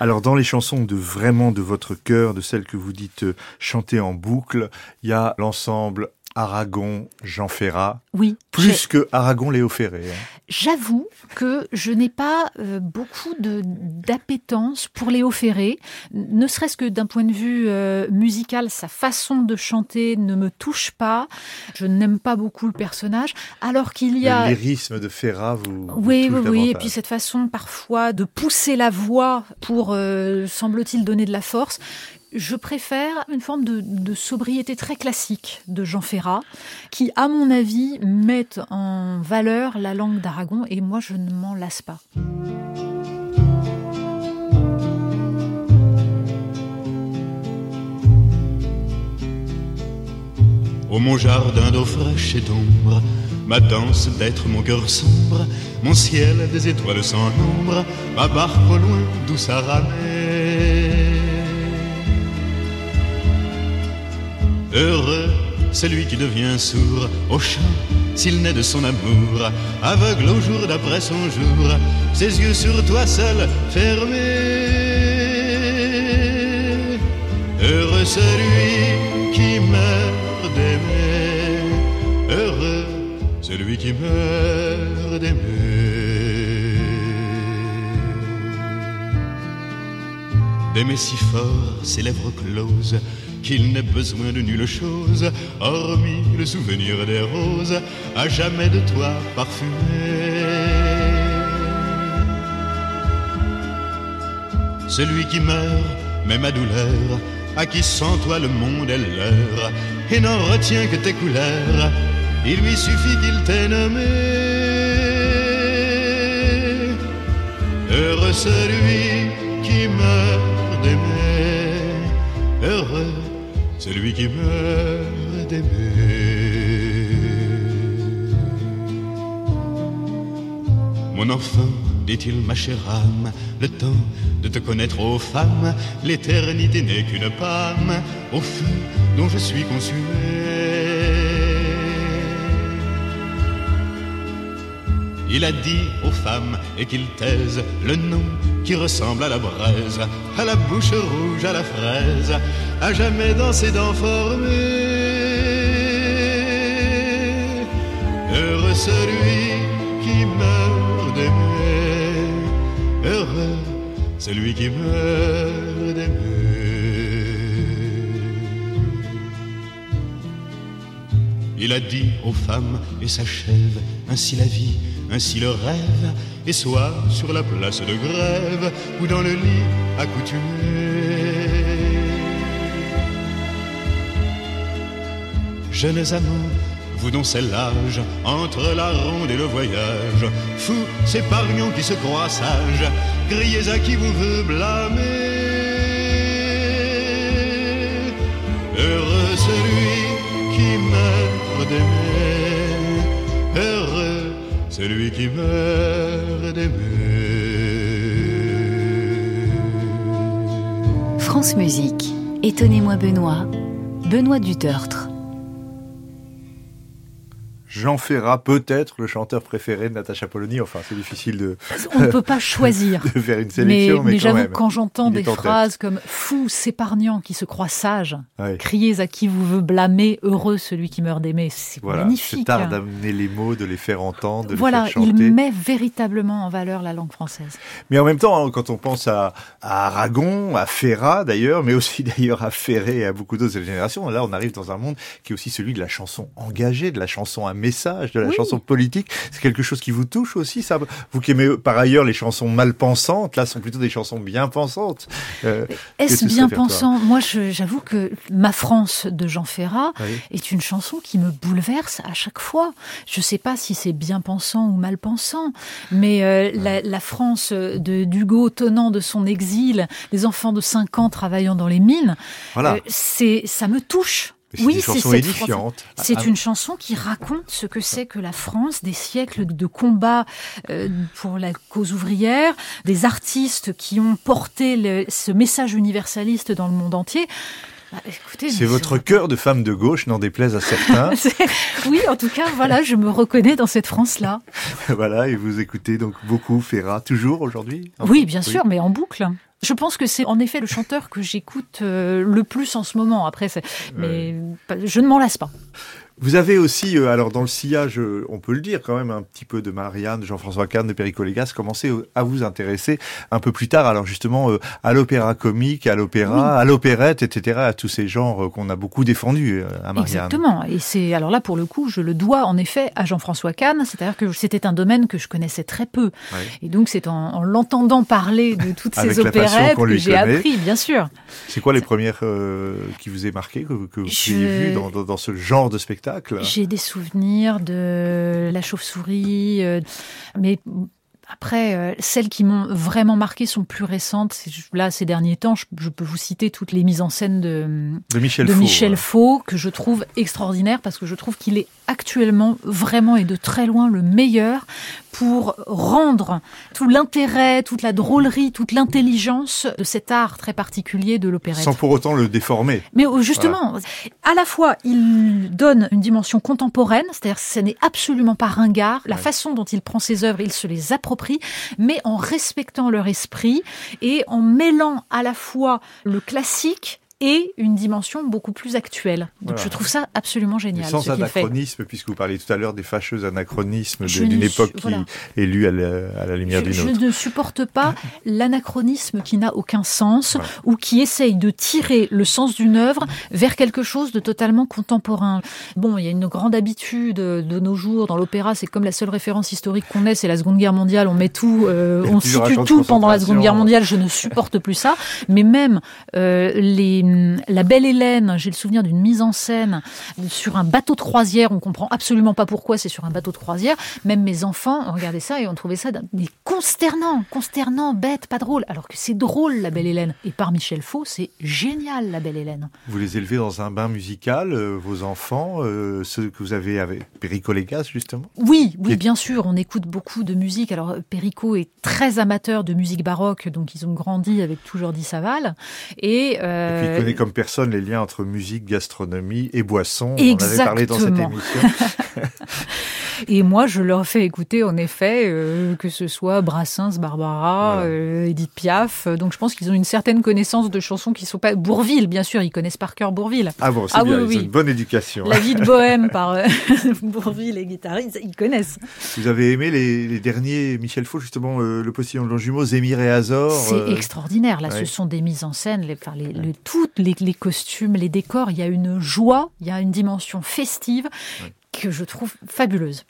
Alors dans les chansons de vraiment de votre cœur, de celles que vous dites euh, chanter en boucle, il y a l'ensemble Aragon, Jean Ferrat, Oui. plus que Aragon, Léo Ferré. hein. J'avoue que je n'ai pas euh, beaucoup d'appétence pour Léo Ferré, ne serait-ce que d'un point de vue euh, musical, sa façon de chanter ne me touche pas. Je n'aime pas beaucoup le personnage, alors qu'il y a Le lyrisme de Ferrat vous, vous oui, touche oui, oui. Et puis cette façon parfois de pousser la voix pour, euh, semble-t-il, donner de la force. Je préfère une forme de, sobriété très classique de Jean Ferrat, qui, à mon avis, met en valeur la langue d'Aragon, et moi, je ne m'en lasse pas. Ô mon jardin d'eau fraîche et d'ombre, ma danse d'être mon cœur sombre, mon ciel des étoiles sans nombre, ma barque au loin d'où ça ramait. Heureux celui qui devient sourd au chant s'il naît de son amour, aveugle au jour d'après son jour, ses yeux sur toi seul fermés. Heureux celui qui meurt d'aimer, heureux celui qui meurt d'aimer. D'aimer si fort ses lèvres closes qu'il n'ait besoin de nulle chose, hormis le souvenir des roses, à jamais de toi parfumé. Celui qui meurt, même à douleur, à qui sans toi le monde est leur, et n'en retient que tes couleurs, il lui suffit qu'il t'ait nommé. Heureux celui qui meurt d'aimer, heureux celui qui meurt d'aimer. Mon enfant, dit-il, ma chère âme, le temps de te connaître aux femmes, l'éternité n'est qu'une pâme au feu dont je suis consumé. Il a dit aux femmes et qu'ils taisent le nom qui ressemble à la braise, à la bouche rouge, à la fraise, à jamais dans ses dents formées. Heureux celui qui meurt d'aimer, heureux celui qui meurt d'aimer. Il a dit aux femmes et s'achève ainsi la vie, ainsi le rêve, et soit sur la place de grève ou dans le lit accoutumé. Jeunes amants, vous dont c'est l'âge, entre la ronde et le voyage, fous, s'épargnons qui se croient sages, criez à qui vous veut blâmer. Heureux celui qui meurt d'aimer, celui qui meurt d'aimer. France Musique, étonnez-moi Benoît, Benoît Dutertre. Jean Ferrat, peut-être le chanteur préféré de Natacha Polony. Enfin, c'est difficile de. On ne peut pas choisir. de faire une sélection, mais, mais, j'avoue même, quand j'entends des phrases comme fou, s'épargnant, qui se croit sage, criez à qui vous veut blâmer, heureux celui qui meurt d'aimer, c'est Voilà, magnifique. c'est tard d'amener les mots, de les faire entendre, de Voilà, les faire chanter. il met véritablement en valeur la langue française. Mais en même temps, hein, quand on pense à, à Aragon, à Ferrat d'ailleurs, mais aussi d'ailleurs à Ferré et à beaucoup d'autres générations, là on arrive dans un monde qui est aussi celui de la chanson engagée, de la chanson à message, de la Oui. chanson politique. C'est quelque chose qui vous touche aussi, ça Vous qui aimez par ailleurs les chansons mal pensantes, là sont plutôt des chansons bien pensantes. Euh, Est-ce bien pensant? Moi, j'avoue que Ma France de Jean Ferrat Oui. est une chanson qui me bouleverse à chaque fois. Je ne sais pas si c'est bien pensant ou mal pensant, mais euh, la, la France de d'Hugo tenant de son exil, les enfants de 5 ans travaillant dans les mines, Voilà. euh, c'est ça me touche. Oui, c'est chansons cette édifiantes. C'est Ah, une chanson qui raconte ce que c'est que la France, des siècles de combats euh, pour la cause ouvrière, des artistes qui ont porté le- ce message universaliste dans le monde entier. Bah, écoutez, C'est votre cœur de femme de gauche, n'en déplaise à certains. Oui, en tout cas, voilà, je me reconnais dans cette France-là. voilà, et vous écoutez donc beaucoup Ferrat, toujours aujourd'hui Oui, bien sûr, mais en boucle. Je pense que c'est en effet le chanteur que j'écoute euh, le plus en ce moment. Après, c'est- mais je ne m'en lasse pas. Vous avez aussi, euh, alors dans le sillage, euh, on peut le dire quand même, un petit peu de Marianne, de Jean-François Kahn, de Perico Légas, commencé euh, à vous intéresser un peu plus tard, alors justement euh, à l'opéra comique, à l'opéra, à l'opérette, etc., à tous ces genres qu'on a beaucoup défendus à Marianne. Exactement. Et c'est alors là pour le coup, je le dois en effet à Jean-François Kahn, c'est-à-dire que c'était un domaine que je connaissais très peu. Et donc c'est en, en l'entendant parler de toutes ces opérettes que j'ai appris, bien sûr. C'est quoi les premières qui vous aient marqué, que, que vous Je- ayez vu dans, dans, dans ce genre de spectacle? J'ai des souvenirs de la chauve-souris, euh, mais après, euh, celles qui m'ont vraiment marqué sont plus récentes. Là, ces derniers temps, je, je peux vous citer toutes les mises en scène de, De Michel de Faux, Michel ouais. Faux, que je trouve extraordinaire parce que je trouve qu'il est actuellement vraiment et de très loin le meilleur pour rendre tout l'intérêt, toute la drôlerie, toute l'intelligence de cet art très particulier de l'opérette. Sans pour autant le déformer. Mais euh, justement, à la fois, il donne une dimension contemporaine, c'est-à-dire ce n'est absolument pas ringard. La Ouais. façon dont il prend ses œuvres, il se les approprie, mais en respectant leur esprit et en mêlant à la fois le classique et une dimension beaucoup plus actuelle. Donc Voilà. je trouve ça absolument génial. sans ce qu'il fait. anachronisme, puisque vous parliez tout à l'heure des fâcheux anachronismes Je d'une ne époque voilà. qui est lue à la, à la lumière Je, d'une je autre. ne supporte pas l'anachronisme qui n'a aucun sens Voilà. ou qui essaye de tirer le sens d'une œuvre vers quelque chose de totalement contemporain. Bon, il y a une grande habitude de nos jours dans l'opéra, c'est comme la seule référence historique qu'on ait, c'est la Seconde Guerre mondiale. On met tout, euh, on situe tout pendant la Seconde Guerre mondiale. Je ne supporte plus ça. Mais même euh, les, la Belle Hélène, j'ai le souvenir d'une mise en scène sur un bateau de croisière. On comprend absolument pas pourquoi c'est sur un bateau de croisière. Même mes enfants ont regardé ça et ont trouvé ça mais consternant, consternant, bête, pas drôle. Alors que c'est drôle, la Belle Hélène. Et par Michel Faux, c'est génial, la Belle Hélène. Vous les élevez dans un bain musical, euh, vos enfants, euh, ceux que vous avez avec Perico Légas, justement? Oui, oui, bien sûr, on écoute beaucoup de musique. Alors, Perico est très amateur de musique baroque, donc ils ont grandi avec tout Jordi Saval. Et, euh, Et puis connaît comme personne les liens entre musique, gastronomie et boisson. On en avait parlé dans cette Exactement. émission. Et moi, je leur fais écouter, en effet, euh, que ce soit Brassens, Barbara, Voilà. euh, Edith Piaf. Donc, je pense qu'ils ont une certaine connaissance de chansons qui sont pas Bourville, bien sûr. Ils connaissent par cœur Bourville. Ah bon, c'est Ah bien, oui, ils ont une bonne éducation. La vie de bohème par euh, Bourville et guitaristes, ils connaissent. Vous avez aimé les, les derniers Michel Faux, justement, Le Postillon de Longjumeau, Zémir et Azor C'est extraordinaire. Là, ouais. ce sont des mises en scène, les, enfin, les, le- toutes les, les costumes, les décors. Il y a une joie, il y a une dimension festive que je trouve fabuleuse.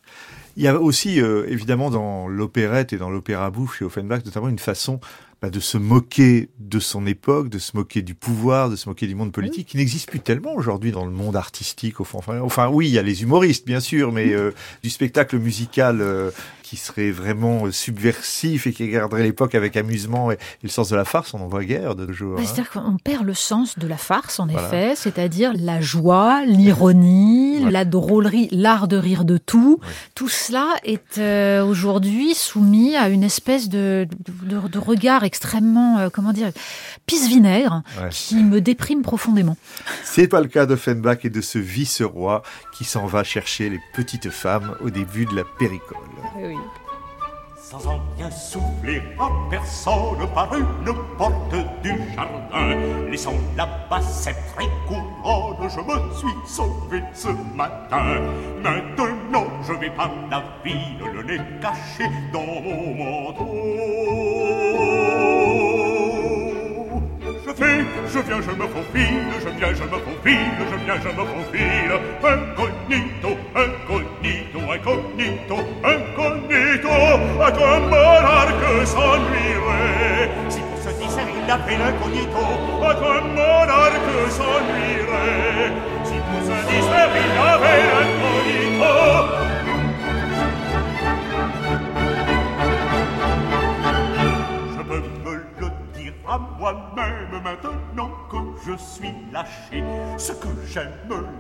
Il y a aussi, euh, évidemment, dans l'opérette et dans l'opéra bouffe chez Offenbach, notamment une façon bah, de se moquer de son époque, de se moquer du pouvoir, de se moquer du monde politique, qui n'existe plus tellement aujourd'hui dans le monde artistique. Au fond. Enfin, enfin, oui, il y a les humoristes, bien sûr, mais euh, du spectacle musical euh, qui serait vraiment euh, subversif et qui garderait l'époque avec amusement et, et le sens de la farce, on en voit guère de nos jours. Ouais, hein. C'est-à-dire qu'on perd le sens de la farce, en Voilà. effet, c'est-à-dire la joie, l'ironie, Ouais. la drôlerie, l'art de rire de tout. Ouais. Tout cela est euh, aujourd'hui soumis à une espèce de, de, de regard extrêmement, euh, comment dire, pisse-vinaigre, Ouais. qui me déprime profondément. C'est pas le cas d'Offenbach et de ce vice-roi qui s'en va chercher les petites femmes au début de la péricole. Sans en bien souffler à personne par une porte du jardin. Laissant là-bas cette couronne, je me suis sauvé ce matin. Maintenant, je vais par la ville, le nez caché dans mon manteau. fais, je viens, je me faufile, je viens, je me faufile, je viens, je me faufile. Incognito, incognito, incognito, incognito, à ton monarque s'ennuierait. Si pour se disser, il l'appelle incognito, à ton monarque s'ennuierait. Si pour se disser, il l'appelle incognito, à moi-même maintenant que je suis lâché. Ce que j'aime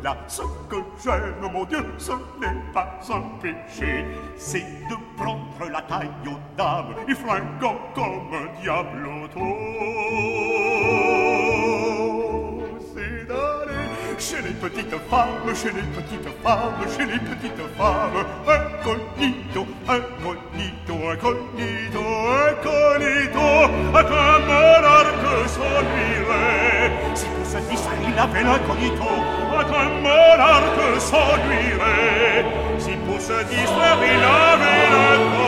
là, ce que j'aime, mon Dieu, ce n'est pas un péché. C'est de prendre la taille aux dames et flinguant comme un diabloto. C'est Chez les petites femmes, chez les petites femmes, chez les petites femmes, incognito, incognito, incognito, incognito, a camerar que sorbire. Si cosa di sari la vela incognito, a camerar que sorbire. Si cosa di sari la vela incognito,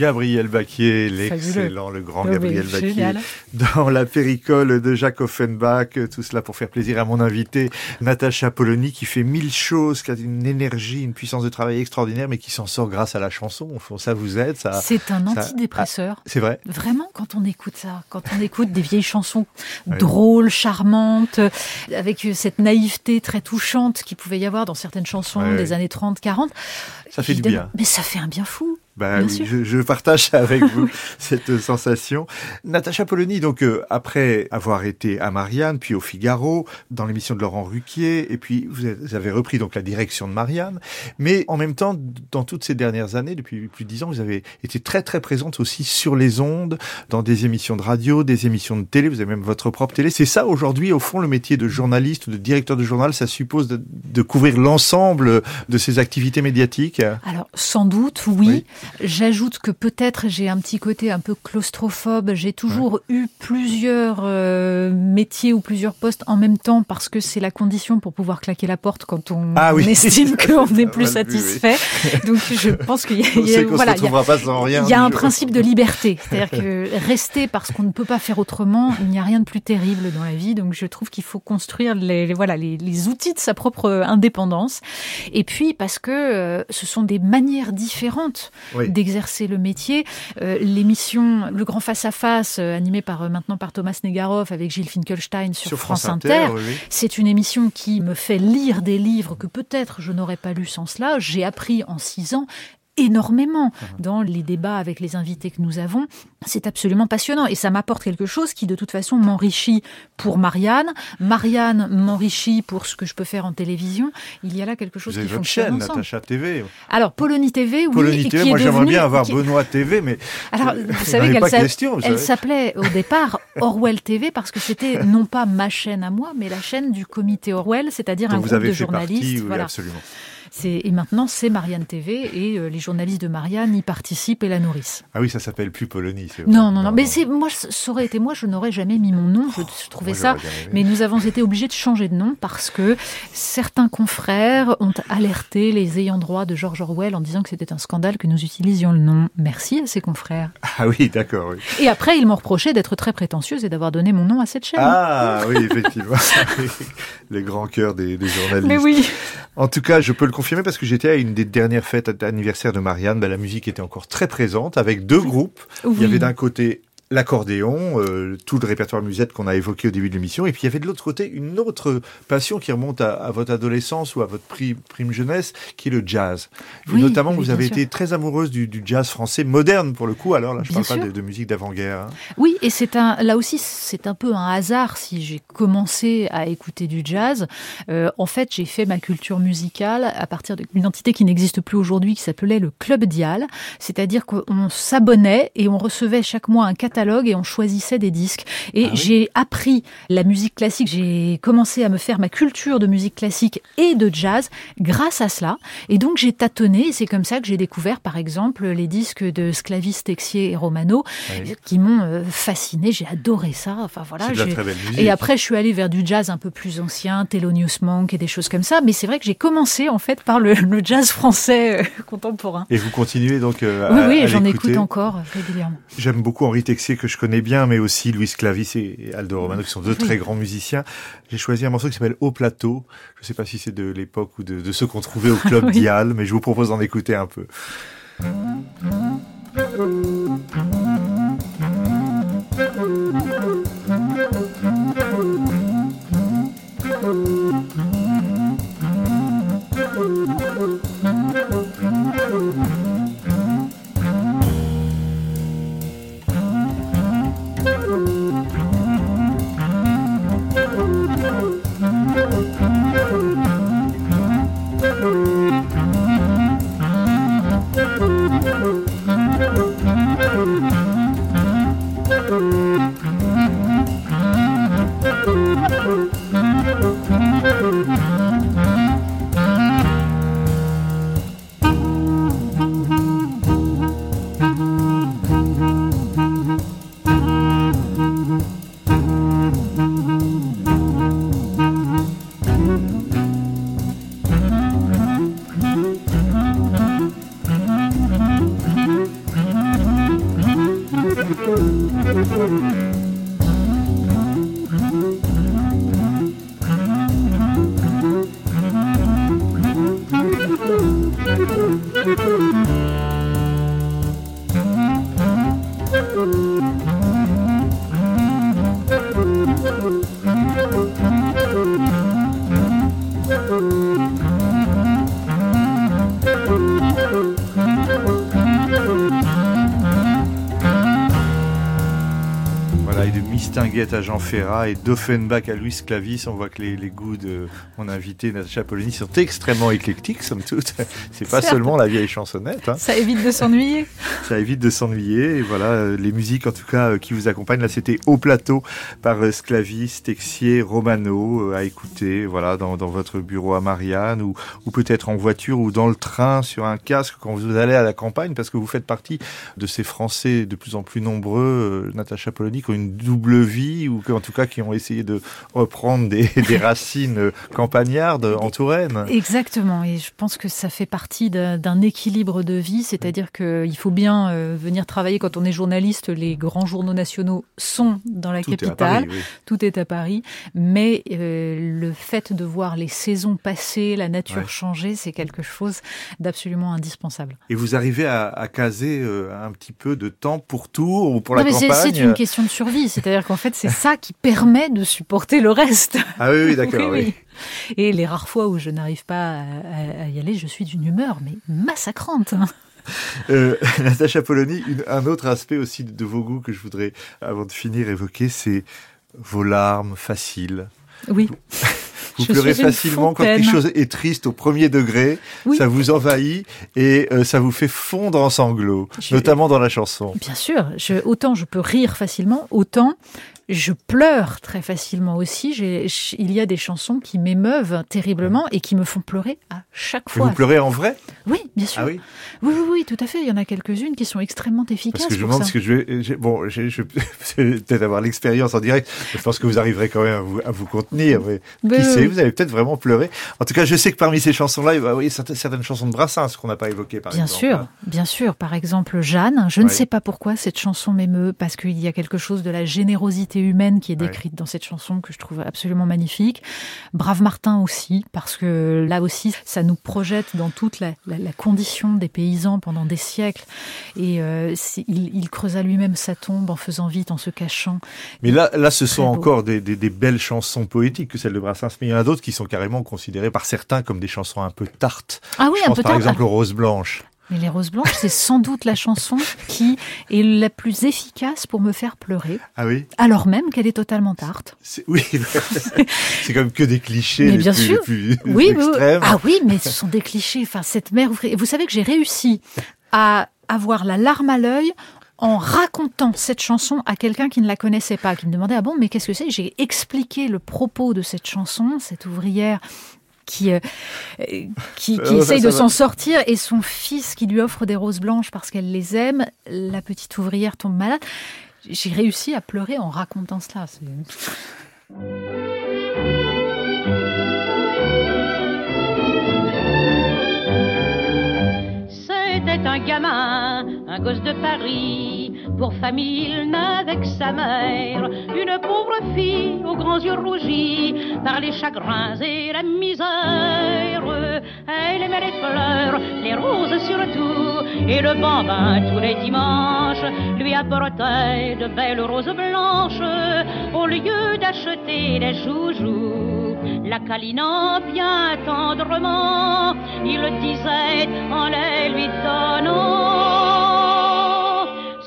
Gabriel Baquier, l'excellent, le grand Gabriel Baquier, génial. dans la péricole de Jacques Offenbach, tout cela pour faire plaisir à mon invité, Natacha Polony, qui fait mille choses, qui a une énergie, une puissance de travail extraordinaire, mais qui s'en sort grâce à la chanson. Au fond, ça vous aide, ça. C'est un antidépresseur. C'est vrai. Vraiment, quand on écoute ça, quand on écoute des vieilles chansons drôles, charmantes, avec cette naïveté très touchante qu'il pouvait y avoir dans certaines chansons des années 30, 40. Ça fait du bien. Mais ça fait un bien fou. Bah Bien oui, je, je partage avec vous cette sensation. Natacha Polony, donc euh, après avoir été à Marianne, puis au Figaro, dans l'émission de Laurent Ruquier, et puis vous avez- vous avez repris donc la direction de Marianne, mais en même temps, dans toutes ces dernières années, depuis plus de dix ans, vous avez été très très présente aussi sur les ondes, dans des émissions de radio, des émissions de télé, vous avez même votre propre télé. C'est ça aujourd'hui, au fond, le métier de journaliste ou de directeur de journal, ça suppose de, de couvrir l'ensemble de ces activités médiatiques? Alors, sans doute, oui. J'ajoute que peut-être j'ai un petit côté un peu claustrophobe. J'ai toujours eu plusieurs euh, métiers ou plusieurs postes en même temps parce que c'est la condition pour pouvoir claquer la porte quand on, Ah oui. on estime qu'on n'est plus mal vu, oui. satisfait. Donc, je pense qu'il y a, y voilà, il y a- retrouvera pas sans rien. il y a du un principe de liberté. C'est-à-dire que rester parce qu'on ne peut pas faire autrement, il n'y a rien de plus terrible dans la vie. Donc je trouve qu'il faut construire les, les- voilà, les, les outils de sa propre indépendance. Et puis parce que euh, ce sont des manières différentes Oui. D'exercer le métier. Euh, L'émission Le Grand Face à Face, euh, animée par, euh, maintenant par Thomas Negaroff avec Gilles Finkelstein sur, France, Inter, oui. c'est une émission qui me fait lire des livres que peut-être je n'aurais pas lus sans cela. J'ai appris en six ans énormément dans les débats avec les invités que nous avons. C'est absolument passionnant et ça m'apporte quelque chose qui de toute façon m'enrichit pour Marianne. Marianne m'enrichit pour ce que je peux faire en télévision. Il y a là quelque chose Vous avez qui votre fonctionne chaîne, ensemble. Natacha TV. Alors Polonie TV, oui, Polonie TV, qui moi j'aimerais bien avoir qui- Benoît TV, mais Alors, vous savez qu'elle vous s'appelait au départ Orwell TV parce que c'était non pas ma chaîne à moi, mais la chaîne du comité Orwell, c'est-à-dire un vous groupe avez de fait journalistes. partie, oui, voilà. absolument. Et maintenant, c'est Marianne TV et euh, les journalistes de Marianne y participent et la nourrissent. Ah oui, ça s'appelle plus Polonie. c'est vrai. Non, non, non. Mais c'est moi, ça aurait été moi, je n'aurais jamais mis mon nom. Je, je trouvais moi, ça. Mais nous avons été obligés de changer de nom parce que certains confrères ont alerté les ayants droit de George Orwell en disant que c'était un scandale que nous utilisions le nom. Merci à ces confrères. Ah oui, d'accord, oui. Et après, ils m'ont reproché d'être très prétentieuse et d'avoir donné mon nom à cette chaîne. Ah oui, effectivement. Les grands cœurs des, des journalistes. Mais oui. En tout cas, je peux le confirmer parce que j'étais à une des dernières fêtes d'anniversaire de Marianne. Ben, la musique était encore très présente avec deux groupes. Il y avait d'un côté l'accordéon, euh, tout le répertoire musette qu'on a évoqué au début de l'émission, et puis il y avait de l'autre côté une autre passion qui remonte à, à votre adolescence ou à votre pri- prime jeunesse, qui est le jazz. Oui, notamment, oui, vous avez sûr. été très amoureuse du, du jazz français moderne pour le coup. Alors là, je Bien parle pas de, de musique d'avant-guerre. hein. Oui, et c'est un, là aussi, c'est un peu un hasard si j'ai commencé à écouter du jazz. Euh, en fait, j'ai fait ma culture musicale à partir d'une entité qui n'existe plus aujourd'hui, qui s'appelait le Club Dial. C'est-à-dire qu'on s'abonnait et on recevait chaque mois un catalogue et on choisissait des disques. Et Ah oui j'ai appris la musique classique. J'ai commencé à me faire ma culture de musique classique et de jazz grâce à cela. Et donc j'ai tâtonné. Et c'est comme ça que j'ai découvert, par exemple, les disques de Sclavis, Texier et Romano Oui. qui m'ont euh, fasciné. J'ai adoré ça. Enfin voilà. De la très belle musique. Et après, je suis allée vers du jazz un peu plus ancien, Thelonious Monk et des choses comme ça. Mais c'est vrai que j'ai commencé en fait par le, le jazz français euh, contemporain. Et vous continuez donc euh, Oui, à, oui, à j'en écoute encore régulièrement. J'aime beaucoup Henri Texier que je connais bien, mais aussi Louis Clavis et Aldo Romano qui sont deux très grands musiciens. J'ai choisi un morceau qui s'appelle Au Plateau. Je ne sais pas si c'est de l'époque ou de, de ceux qu'on trouvait au club Oui. Dial, mais je vous propose d'en écouter un peu. à Jean Ferrat et d'Offenbach à Louis Clavis, on voit que les, les goûts de mon invité Natacha Polony sont extrêmement éclectiques, somme toute. C'est pas seulement la vieille chansonnette. hein. Ça évite de s'ennuyer. Ça évite de s'ennuyer. Et voilà, euh, les musiques en tout cas euh, qui vous accompagnent. Là, c'était au plateau par euh, Sclavis, Texier, Romano à écouter. Voilà, dans, dans votre bureau à Marianne ou, ou peut-être en voiture ou dans le train sur un casque quand vous allez à la campagne parce que vous faites partie de ces Français de plus en plus nombreux, Natacha Polony, qui ont une double vie ou en tout cas qui ont essayé de reprendre des, des racines campagnardes en Touraine. Exactement, et je pense que ça fait partie d'un équilibre de vie, c'est-à-dire qu'il faut bien euh, venir travailler quand on est journaliste. Les grands journaux nationaux sont dans la Tout est capitale, Paris, oui. tout est à Paris, mais euh, le fait de voir les saisons passer, la nature Ouais. changer, c'est quelque chose d'absolument indispensable. Et vous arrivez à, à caser euh, un petit peu de temps pour tout ou pour Non, la campagne c'est une question de survie, c'est-à-dire qu'en fait c'est ça qui permet de supporter le reste. Ah oui, oui, d'accord, oui. Et les rares fois où je n'arrive pas à, y aller, je suis d'une humeur mais massacrante. Euh, Natacha Polony, une- un autre aspect aussi de vos goûts que je voudrais, avant de finir, évoquer, c'est vos larmes faciles. Oui. Vous Je pleurez facilement quand quelque chose est triste au premier degré, Oui. ça vous envahit et euh, ça vous fait fondre en sanglots, Je- notamment dans la chanson. Bien sûr, je, autant je peux rire facilement, autant je pleure très facilement aussi. Il y a des chansons qui m'émeuvent terriblement et qui me font pleurer à chaque fois. vous pleurez en vrai? Oui, bien sûr. Ah oui? Oui, oui, oui, tout à fait. Il y en a quelques-unes qui sont extrêmement efficaces. Parce que je pour ce que je Bon, je je vais peut-être avoir l'expérience en direct. Je pense que vous arriverez quand même à vous, à vous contenir. Mais Mais qui sait, vous allez peut-être vraiment pleurer. En tout cas, je sais que parmi ces chansons-là, il va- oui, certaines, certaines chansons de Brassens qu'on n'a pas évoquées, par Bien exemple. sûr, bien sûr. Par exemple, Jeanne. Je ne sais pas pourquoi cette chanson m'émeut, parce qu'il y a quelque chose de la générosité humaine qui est décrite dans cette chanson que je trouve absolument magnifique. Brave Martin aussi, parce que là aussi, ça nous projette dans toute la, la- la condition des paysans pendant des siècles. Et euh, il, il creusa lui-même sa tombe en faisant vite, en se cachant. Mais là, là, ce sont beau. encore des, des, des belles chansons poétiques que celles de Brassens. Mais il y en a d'autres qui sont carrément considérées par certains comme des chansons un peu tartes. Ah oui, je un pense peu par tard. exemple aux Roses Blanches. Mais Les Roses Blanches, c'est sans doute la chanson qui est la plus efficace pour me faire pleurer, Ah oui alors même qu'elle est totalement tarte. C'est- Oui, c'est même que des clichés Mais bien plus, sûr. plus Oui, extrêmes. Ah oui, mais ce sont des clichés. Enfin, cette mère ouvrière. Vous savez que j'ai réussi à avoir la larme à l'œil en racontant cette chanson à quelqu'un qui ne la connaissait pas, qui me demandait ah bon mais qu'est-ce que c'est? J'ai expliqué le propos de cette chanson, cette ouvrière qui euh, qui, qui Euh, essaye ça de s'en sortir et son fils qui lui offre des roses blanches parce qu'elle les aime. La petite ouvrière tombe malade. J'ai réussi à pleurer en racontant cela. Un gamin, un gosse de Paris. Pour famille, il que sa mère. Une pauvre fille aux grands yeux rougis par les chagrins et la misère. Elle aimait les fleurs, les roses surtout, et le bambin tous les dimanches lui apportait de belles roses blanches au lieu d'acheter des joujoux. La câlinant bien tendrement, il disait en les lui donnant.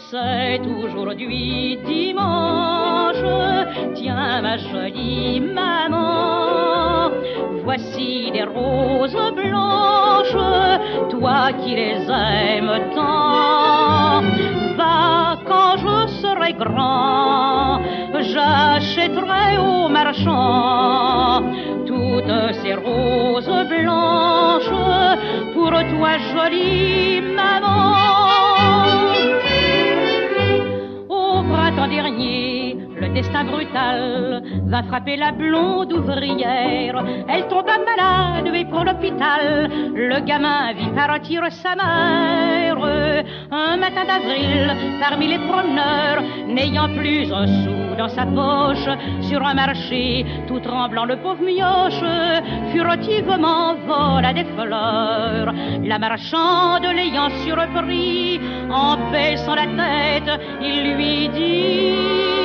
C'est aujourd'hui dimanche, tiens ma jolie maman, voici des roses blanches, toi qui les aimes tant. Je serai grand, j'achèterai au marchand toutes ces roses blanches pour toi jolie maman. Au printemps dernier, destin brutal va frapper la blonde ouvrière. Elle tomba malade et pour l'hôpital, le gamin vit partir sa mère. Un matin d'avril, parmi les promeneurs, n'ayant plus un sou dans sa poche, sur un marché, tout tremblant, le pauvre mioche furtivement vola des fleurs. La marchande l'ayant surpris, en baissant la tête, il lui dit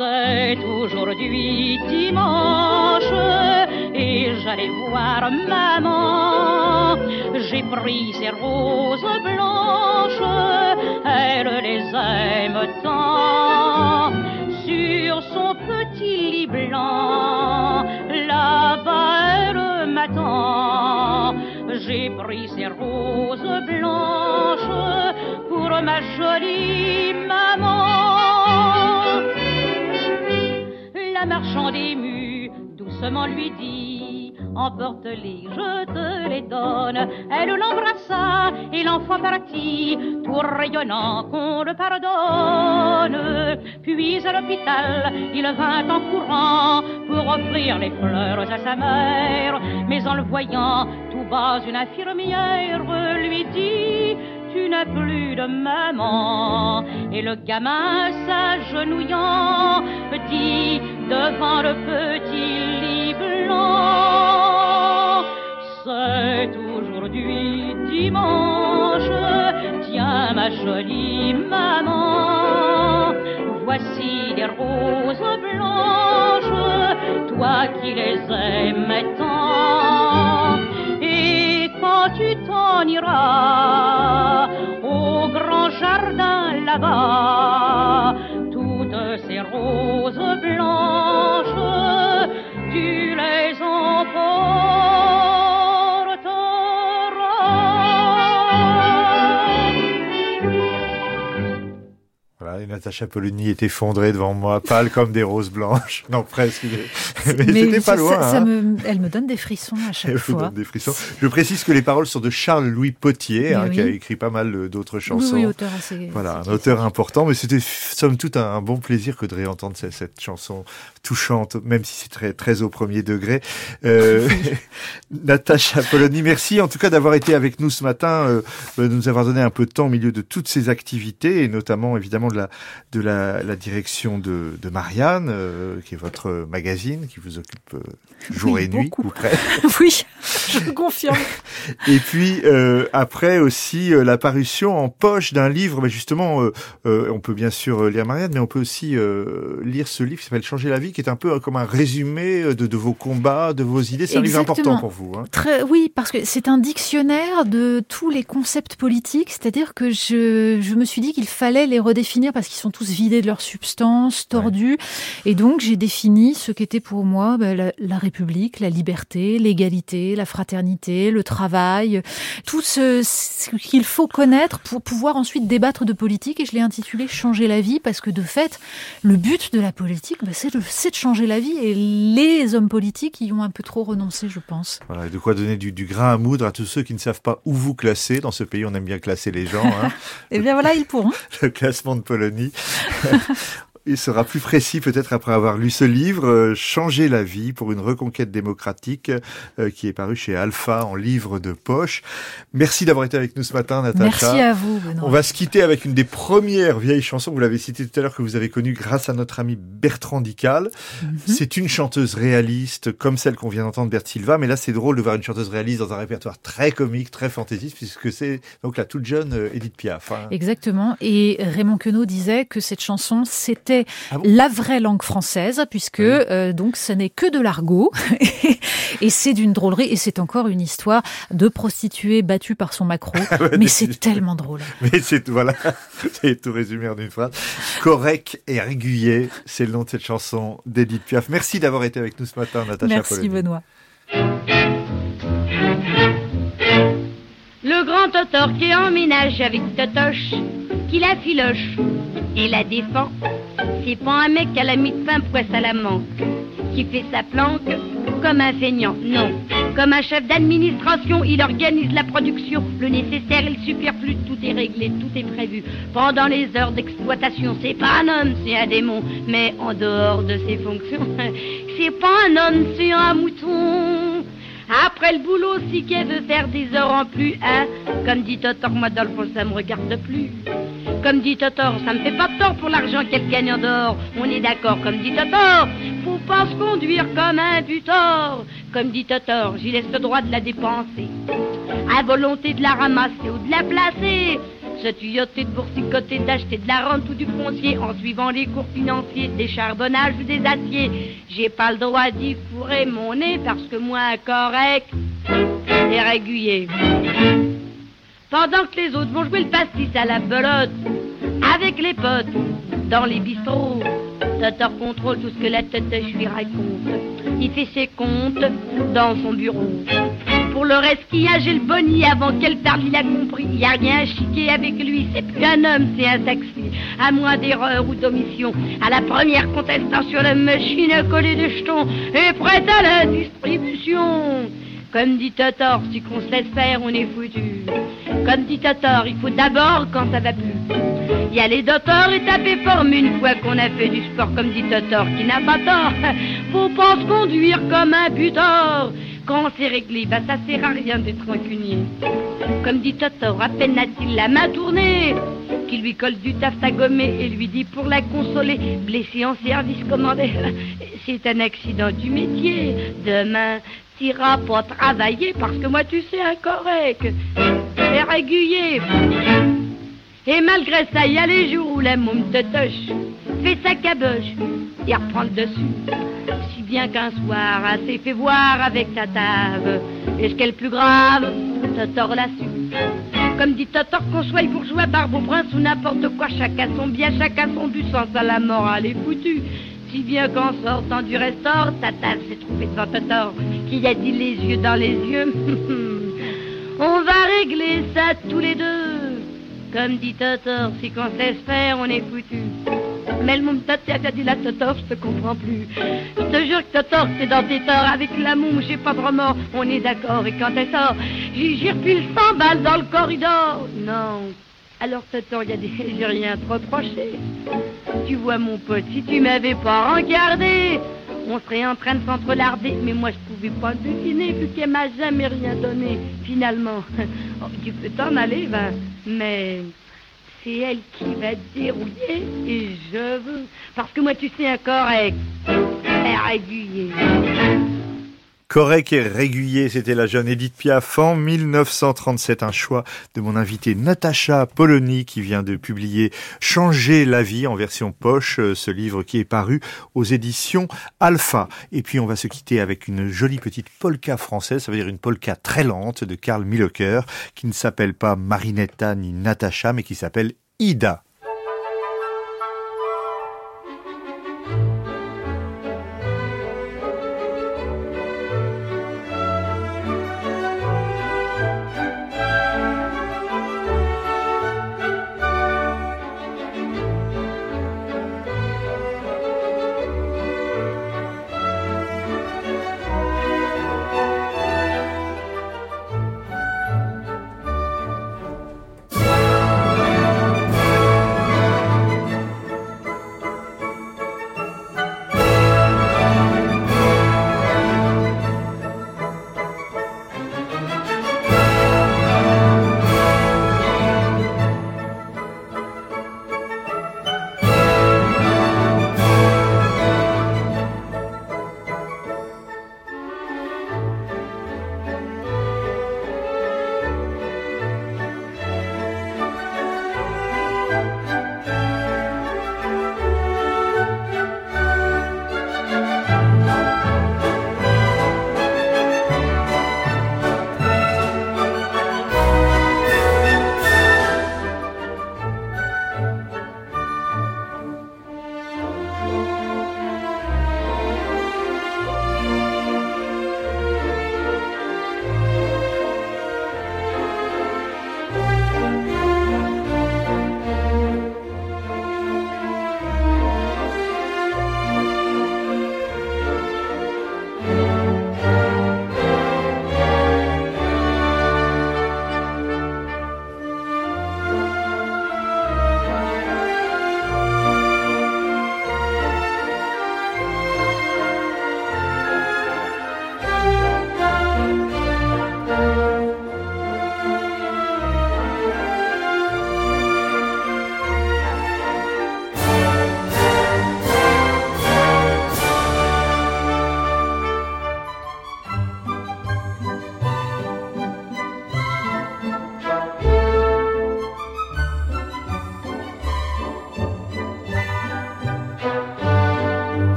C'est aujourd'hui dimanche et j'allais voir maman. J'ai pris ces roses blanches, elle les aime tant. Sur son petit lit blanc, là-bas m'attend. J'ai pris ces roses blanches pour ma jolie maman. La marchande doucement lui dit Emporte-les, je te les donne. Elle l'embrassa et l'enfant partit, tout rayonnant qu'on le pardonne. Puis à l'hôpital, il vint en courant pour offrir les fleurs à sa mère. Mais en le voyant, tout bas, une infirmière lui dit tu n'as plus de maman. Et le gamin s'agenouillant dit devant le petit lit blanc, c'est aujourd'hui dimanche, tiens ma jolie maman, voici des roses blanches, toi qui les aimes tant tu t'en iras au grand jardin là-bas, toutes ces roses blanches. Voilà, et Natacha Polony est effondrée devant moi, pâle comme des roses blanches. Non, presque. Mais, c'était pas ça- loin. ça hein. me- elle me donne des frissons à chaque Elle fois. donne des frissons. Je précise que les paroles sont de Charles-Louis Potier, Mais hein, oui. qui a écrit pas mal euh, d'autres chansons. oui, auteur assez. Voilà, un auteur important, mais c'était somme toute un, un bon plaisir que de réentendre cette, cette chanson touchante, même si c'est très, très au premier degré. Euh, Natacha Polony, merci en tout cas d'avoir été avec nous ce matin, euh, de nous avoir donné un peu de temps au milieu de toutes ces activités, et notamment évidemment de la, de la, la direction de, de Marianne, euh, qui est votre magazine, qui vous occupe euh, jour Oui, et nuit, beaucoup. oui, je confirme. Et puis euh, après aussi la parution en poche d'un livre, mais justement, on peut bien sûr lire Marianne, mais on peut aussi lire ce livre qui s'appelle Changer la vie, qui est un peu comme un résumé de, de vos combats, de vos idées. C'est un livre important pour vous. Hein. Très, oui, parce que c'est un dictionnaire de tous les concepts politiques, c'est-à-dire que je, je me suis dit qu'il fallait les redéfinir parce qu'ils sont tous vidés de leur substance, tordus, et donc j'ai défini ce qu'était pour moi bah, la, la République, la liberté, l'égalité, la fraternité, le travail, tout ce, ce qu'il faut connaître pour pouvoir ensuite débattre de politique, et je l'ai intitulé Changer la vie parce que de fait, le but de la politique, bah, c'est de, changer la vie, et les hommes politiques y ont un peu trop renoncé, je pense. Voilà, et de quoi donner du, du grain à moudre à tous ceux qui ne savent pas où vous classer. Dans ce pays, on aime bien classer les gens. Hein. Eh bien voilà, ils pourront. le classement de Polonie. Il sera plus précis peut-être après avoir lu ce livre, euh, Changer la vie pour une reconquête démocratique, euh, qui est paru chez Alpha en livre de poche. Merci d'avoir été avec nous ce matin, Natacha. Merci à vous, Benoît. On va se quitter avec une des premières vieilles chansons, vous l'avez cité tout à l'heure, que vous avez connue grâce à notre ami Bertrand Dical. Mhm. C'est une chanteuse réaliste, comme celle qu'on vient d'entendre, Bert Silva, mais là c'est drôle de voir une chanteuse réaliste dans un répertoire très comique, très fantaisiste, puisque c'est donc la toute jeune euh, Edith Piaf. hein. Exactement. Et Raymond Queneau disait que cette chanson, c'était Ah bon la vraie langue française, puisque euh, donc ce n'est que de l'argot. et c'est d'une drôlerie. Et c'est encore une histoire de prostituée battue par son macro. Ah Mais c'est tellement drôle. Mais c'est voilà, c'est tout résumé en une phrase. Correct et régulier, c'est le nom de cette chanson d'Edith Piaf. Merci d'avoir été avec nous ce matin, Natacha Merci, Polony. Benoît. Le grand Totor qui emménage avec Totoche, qui la filoche et la défend. C'est pas un mec à la mi de pain poisse à la manque, qui fait sa planque comme un feignant, non. Comme un chef d'administration, il organise la production, le nécessaire et le superflu, tout est réglé, tout est prévu. Pendant les heures d'exploitation, c'est pas un homme, c'est un démon, mais en dehors de ses fonctions, c'est pas un homme, c'est un mouton. Après le boulot, si qu'elle veut faire des heures en plus, hein Comme dit Totor, moi dans ça me regarde plus. Comme dit Totor, ça me fait pas tort pour l'argent qu'elle gagne en dehors. On est d'accord, comme dit Totor, faut pas se conduire comme un butor. Comme dit Totor, j'y laisse le droit de la dépenser. À volonté de la ramasser ou de la placer. Se tuyauter de boursicoter, d'acheter de la rente ou du foncier en suivant les cours financiers, des charbonnages ou des aciers. J'ai pas le droit d'y fourrer mon nez parce que moi, correct et régulier. Pendant que les autres vont jouer le pastis à la belote, avec les potes, dans les bistrots, Totor contrôle tout ce que la tête de lui raconte. Il fait ses comptes dans son bureau. Pour le reste, qui a, le boni avant qu'elle tarde, il a compris. Il a rien à chiquer avec lui, c'est plus un homme, c'est un taxi. À moins d'erreur ou d'omission, à la première contestation, la machine à coller des jetons est prête à la distribution. Comme dit Totor, si qu'on se laisse faire, on est foutu. Comme dit Totor, il faut d'abord quand ça va plus. Y aller d'auteur et taper forme une fois qu'on a fait du sport, comme dit Totor, qui n'a pas tort. Faut pas se conduire comme un butor. Quand c'est réglé, bah ça sert à rien d'être rancunier. Comme dit Totor, à peine a-t-il la main tournée, qui lui colle du taft à et lui dit pour la consoler, blessé en service commandé, c'est un accident du métier. Demain, pas travailler parce que moi tu sais incorrect, c'est régulier. Et malgré ça, il y a les jours où la môme te touche, fait sa caboche et reprend le dessus. Si bien qu'un soir, elle s'est fait voir avec sa table. Et ce qui est le plus grave, te tord la su? Comme dit Totor, qu'on soit bourgeois, barbe au prince ou n'importe quoi, chacun son bien, chacun son du sens à la morale est foutue. Si bien qu'en sortant du restaurant, Tata s'est trouvée devant Totor, qui a dit les yeux dans les yeux. on va régler ça tous les deux. Comme dit Totor, si qu'on sait faire, on est foutu. Mais le monde tata a dit la Totor, je te comprends plus. Je te jure que Totor, c'est dans tes torts. Avec l'amour, j'ai pas de remords. On est d'accord, et quand elle sort, j'y refile 100 balles dans le corridor. Non. Alors Totor, y a des... j'ai rien trop reproché. Tu vois mon pote, si tu m'avais pas regardé, on serait en train de s'entrelarder. Mais moi, je pouvais pas deviner vu qu'elle m'a jamais rien donné. Finalement, oh, tu peux t'en aller, ben, mais c'est elle qui va te dérouiller et je veux. Parce que moi, tu sais, un correct, régulier. Correct et régulier, c'était la jeune Edith Piaf en 1937, un choix de mon invité Natacha Polony qui vient de publier Changer la vie en version poche, euh, ce livre qui est paru aux éditions Alpha. Et puis on va se quitter avec une jolie petite polka française, ça veut dire une polka très lente de Karl Milocker qui ne s'appelle pas Marinetta ni Natacha mais qui s'appelle Ida.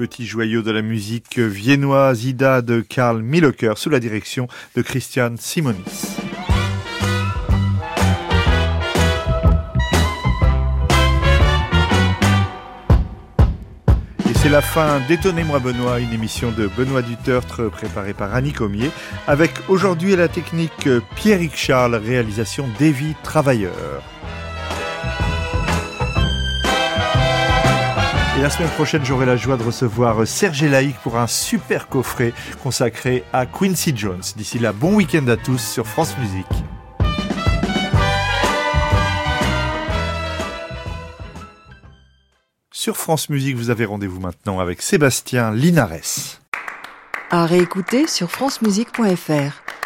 Petit joyau de la musique viennoise Ida de Karl Milocker sous la direction de Christian Simonis. C'est la fin d'Étonnez-moi Benoît, une émission de Benoît Dutertre préparée par Annie Comier, avec aujourd'hui la technique Pierrick Charles, réalisation Davy Travailleur. Et la semaine prochaine, j'aurai la joie de recevoir Serge Laïc pour un super coffret consacré à Quincy Jones. D'ici là, bon week-end à tous sur France Musique. Sur France Musique, vous avez rendez-vous maintenant avec Sébastien Linares. À réécouter sur francemusique.fr.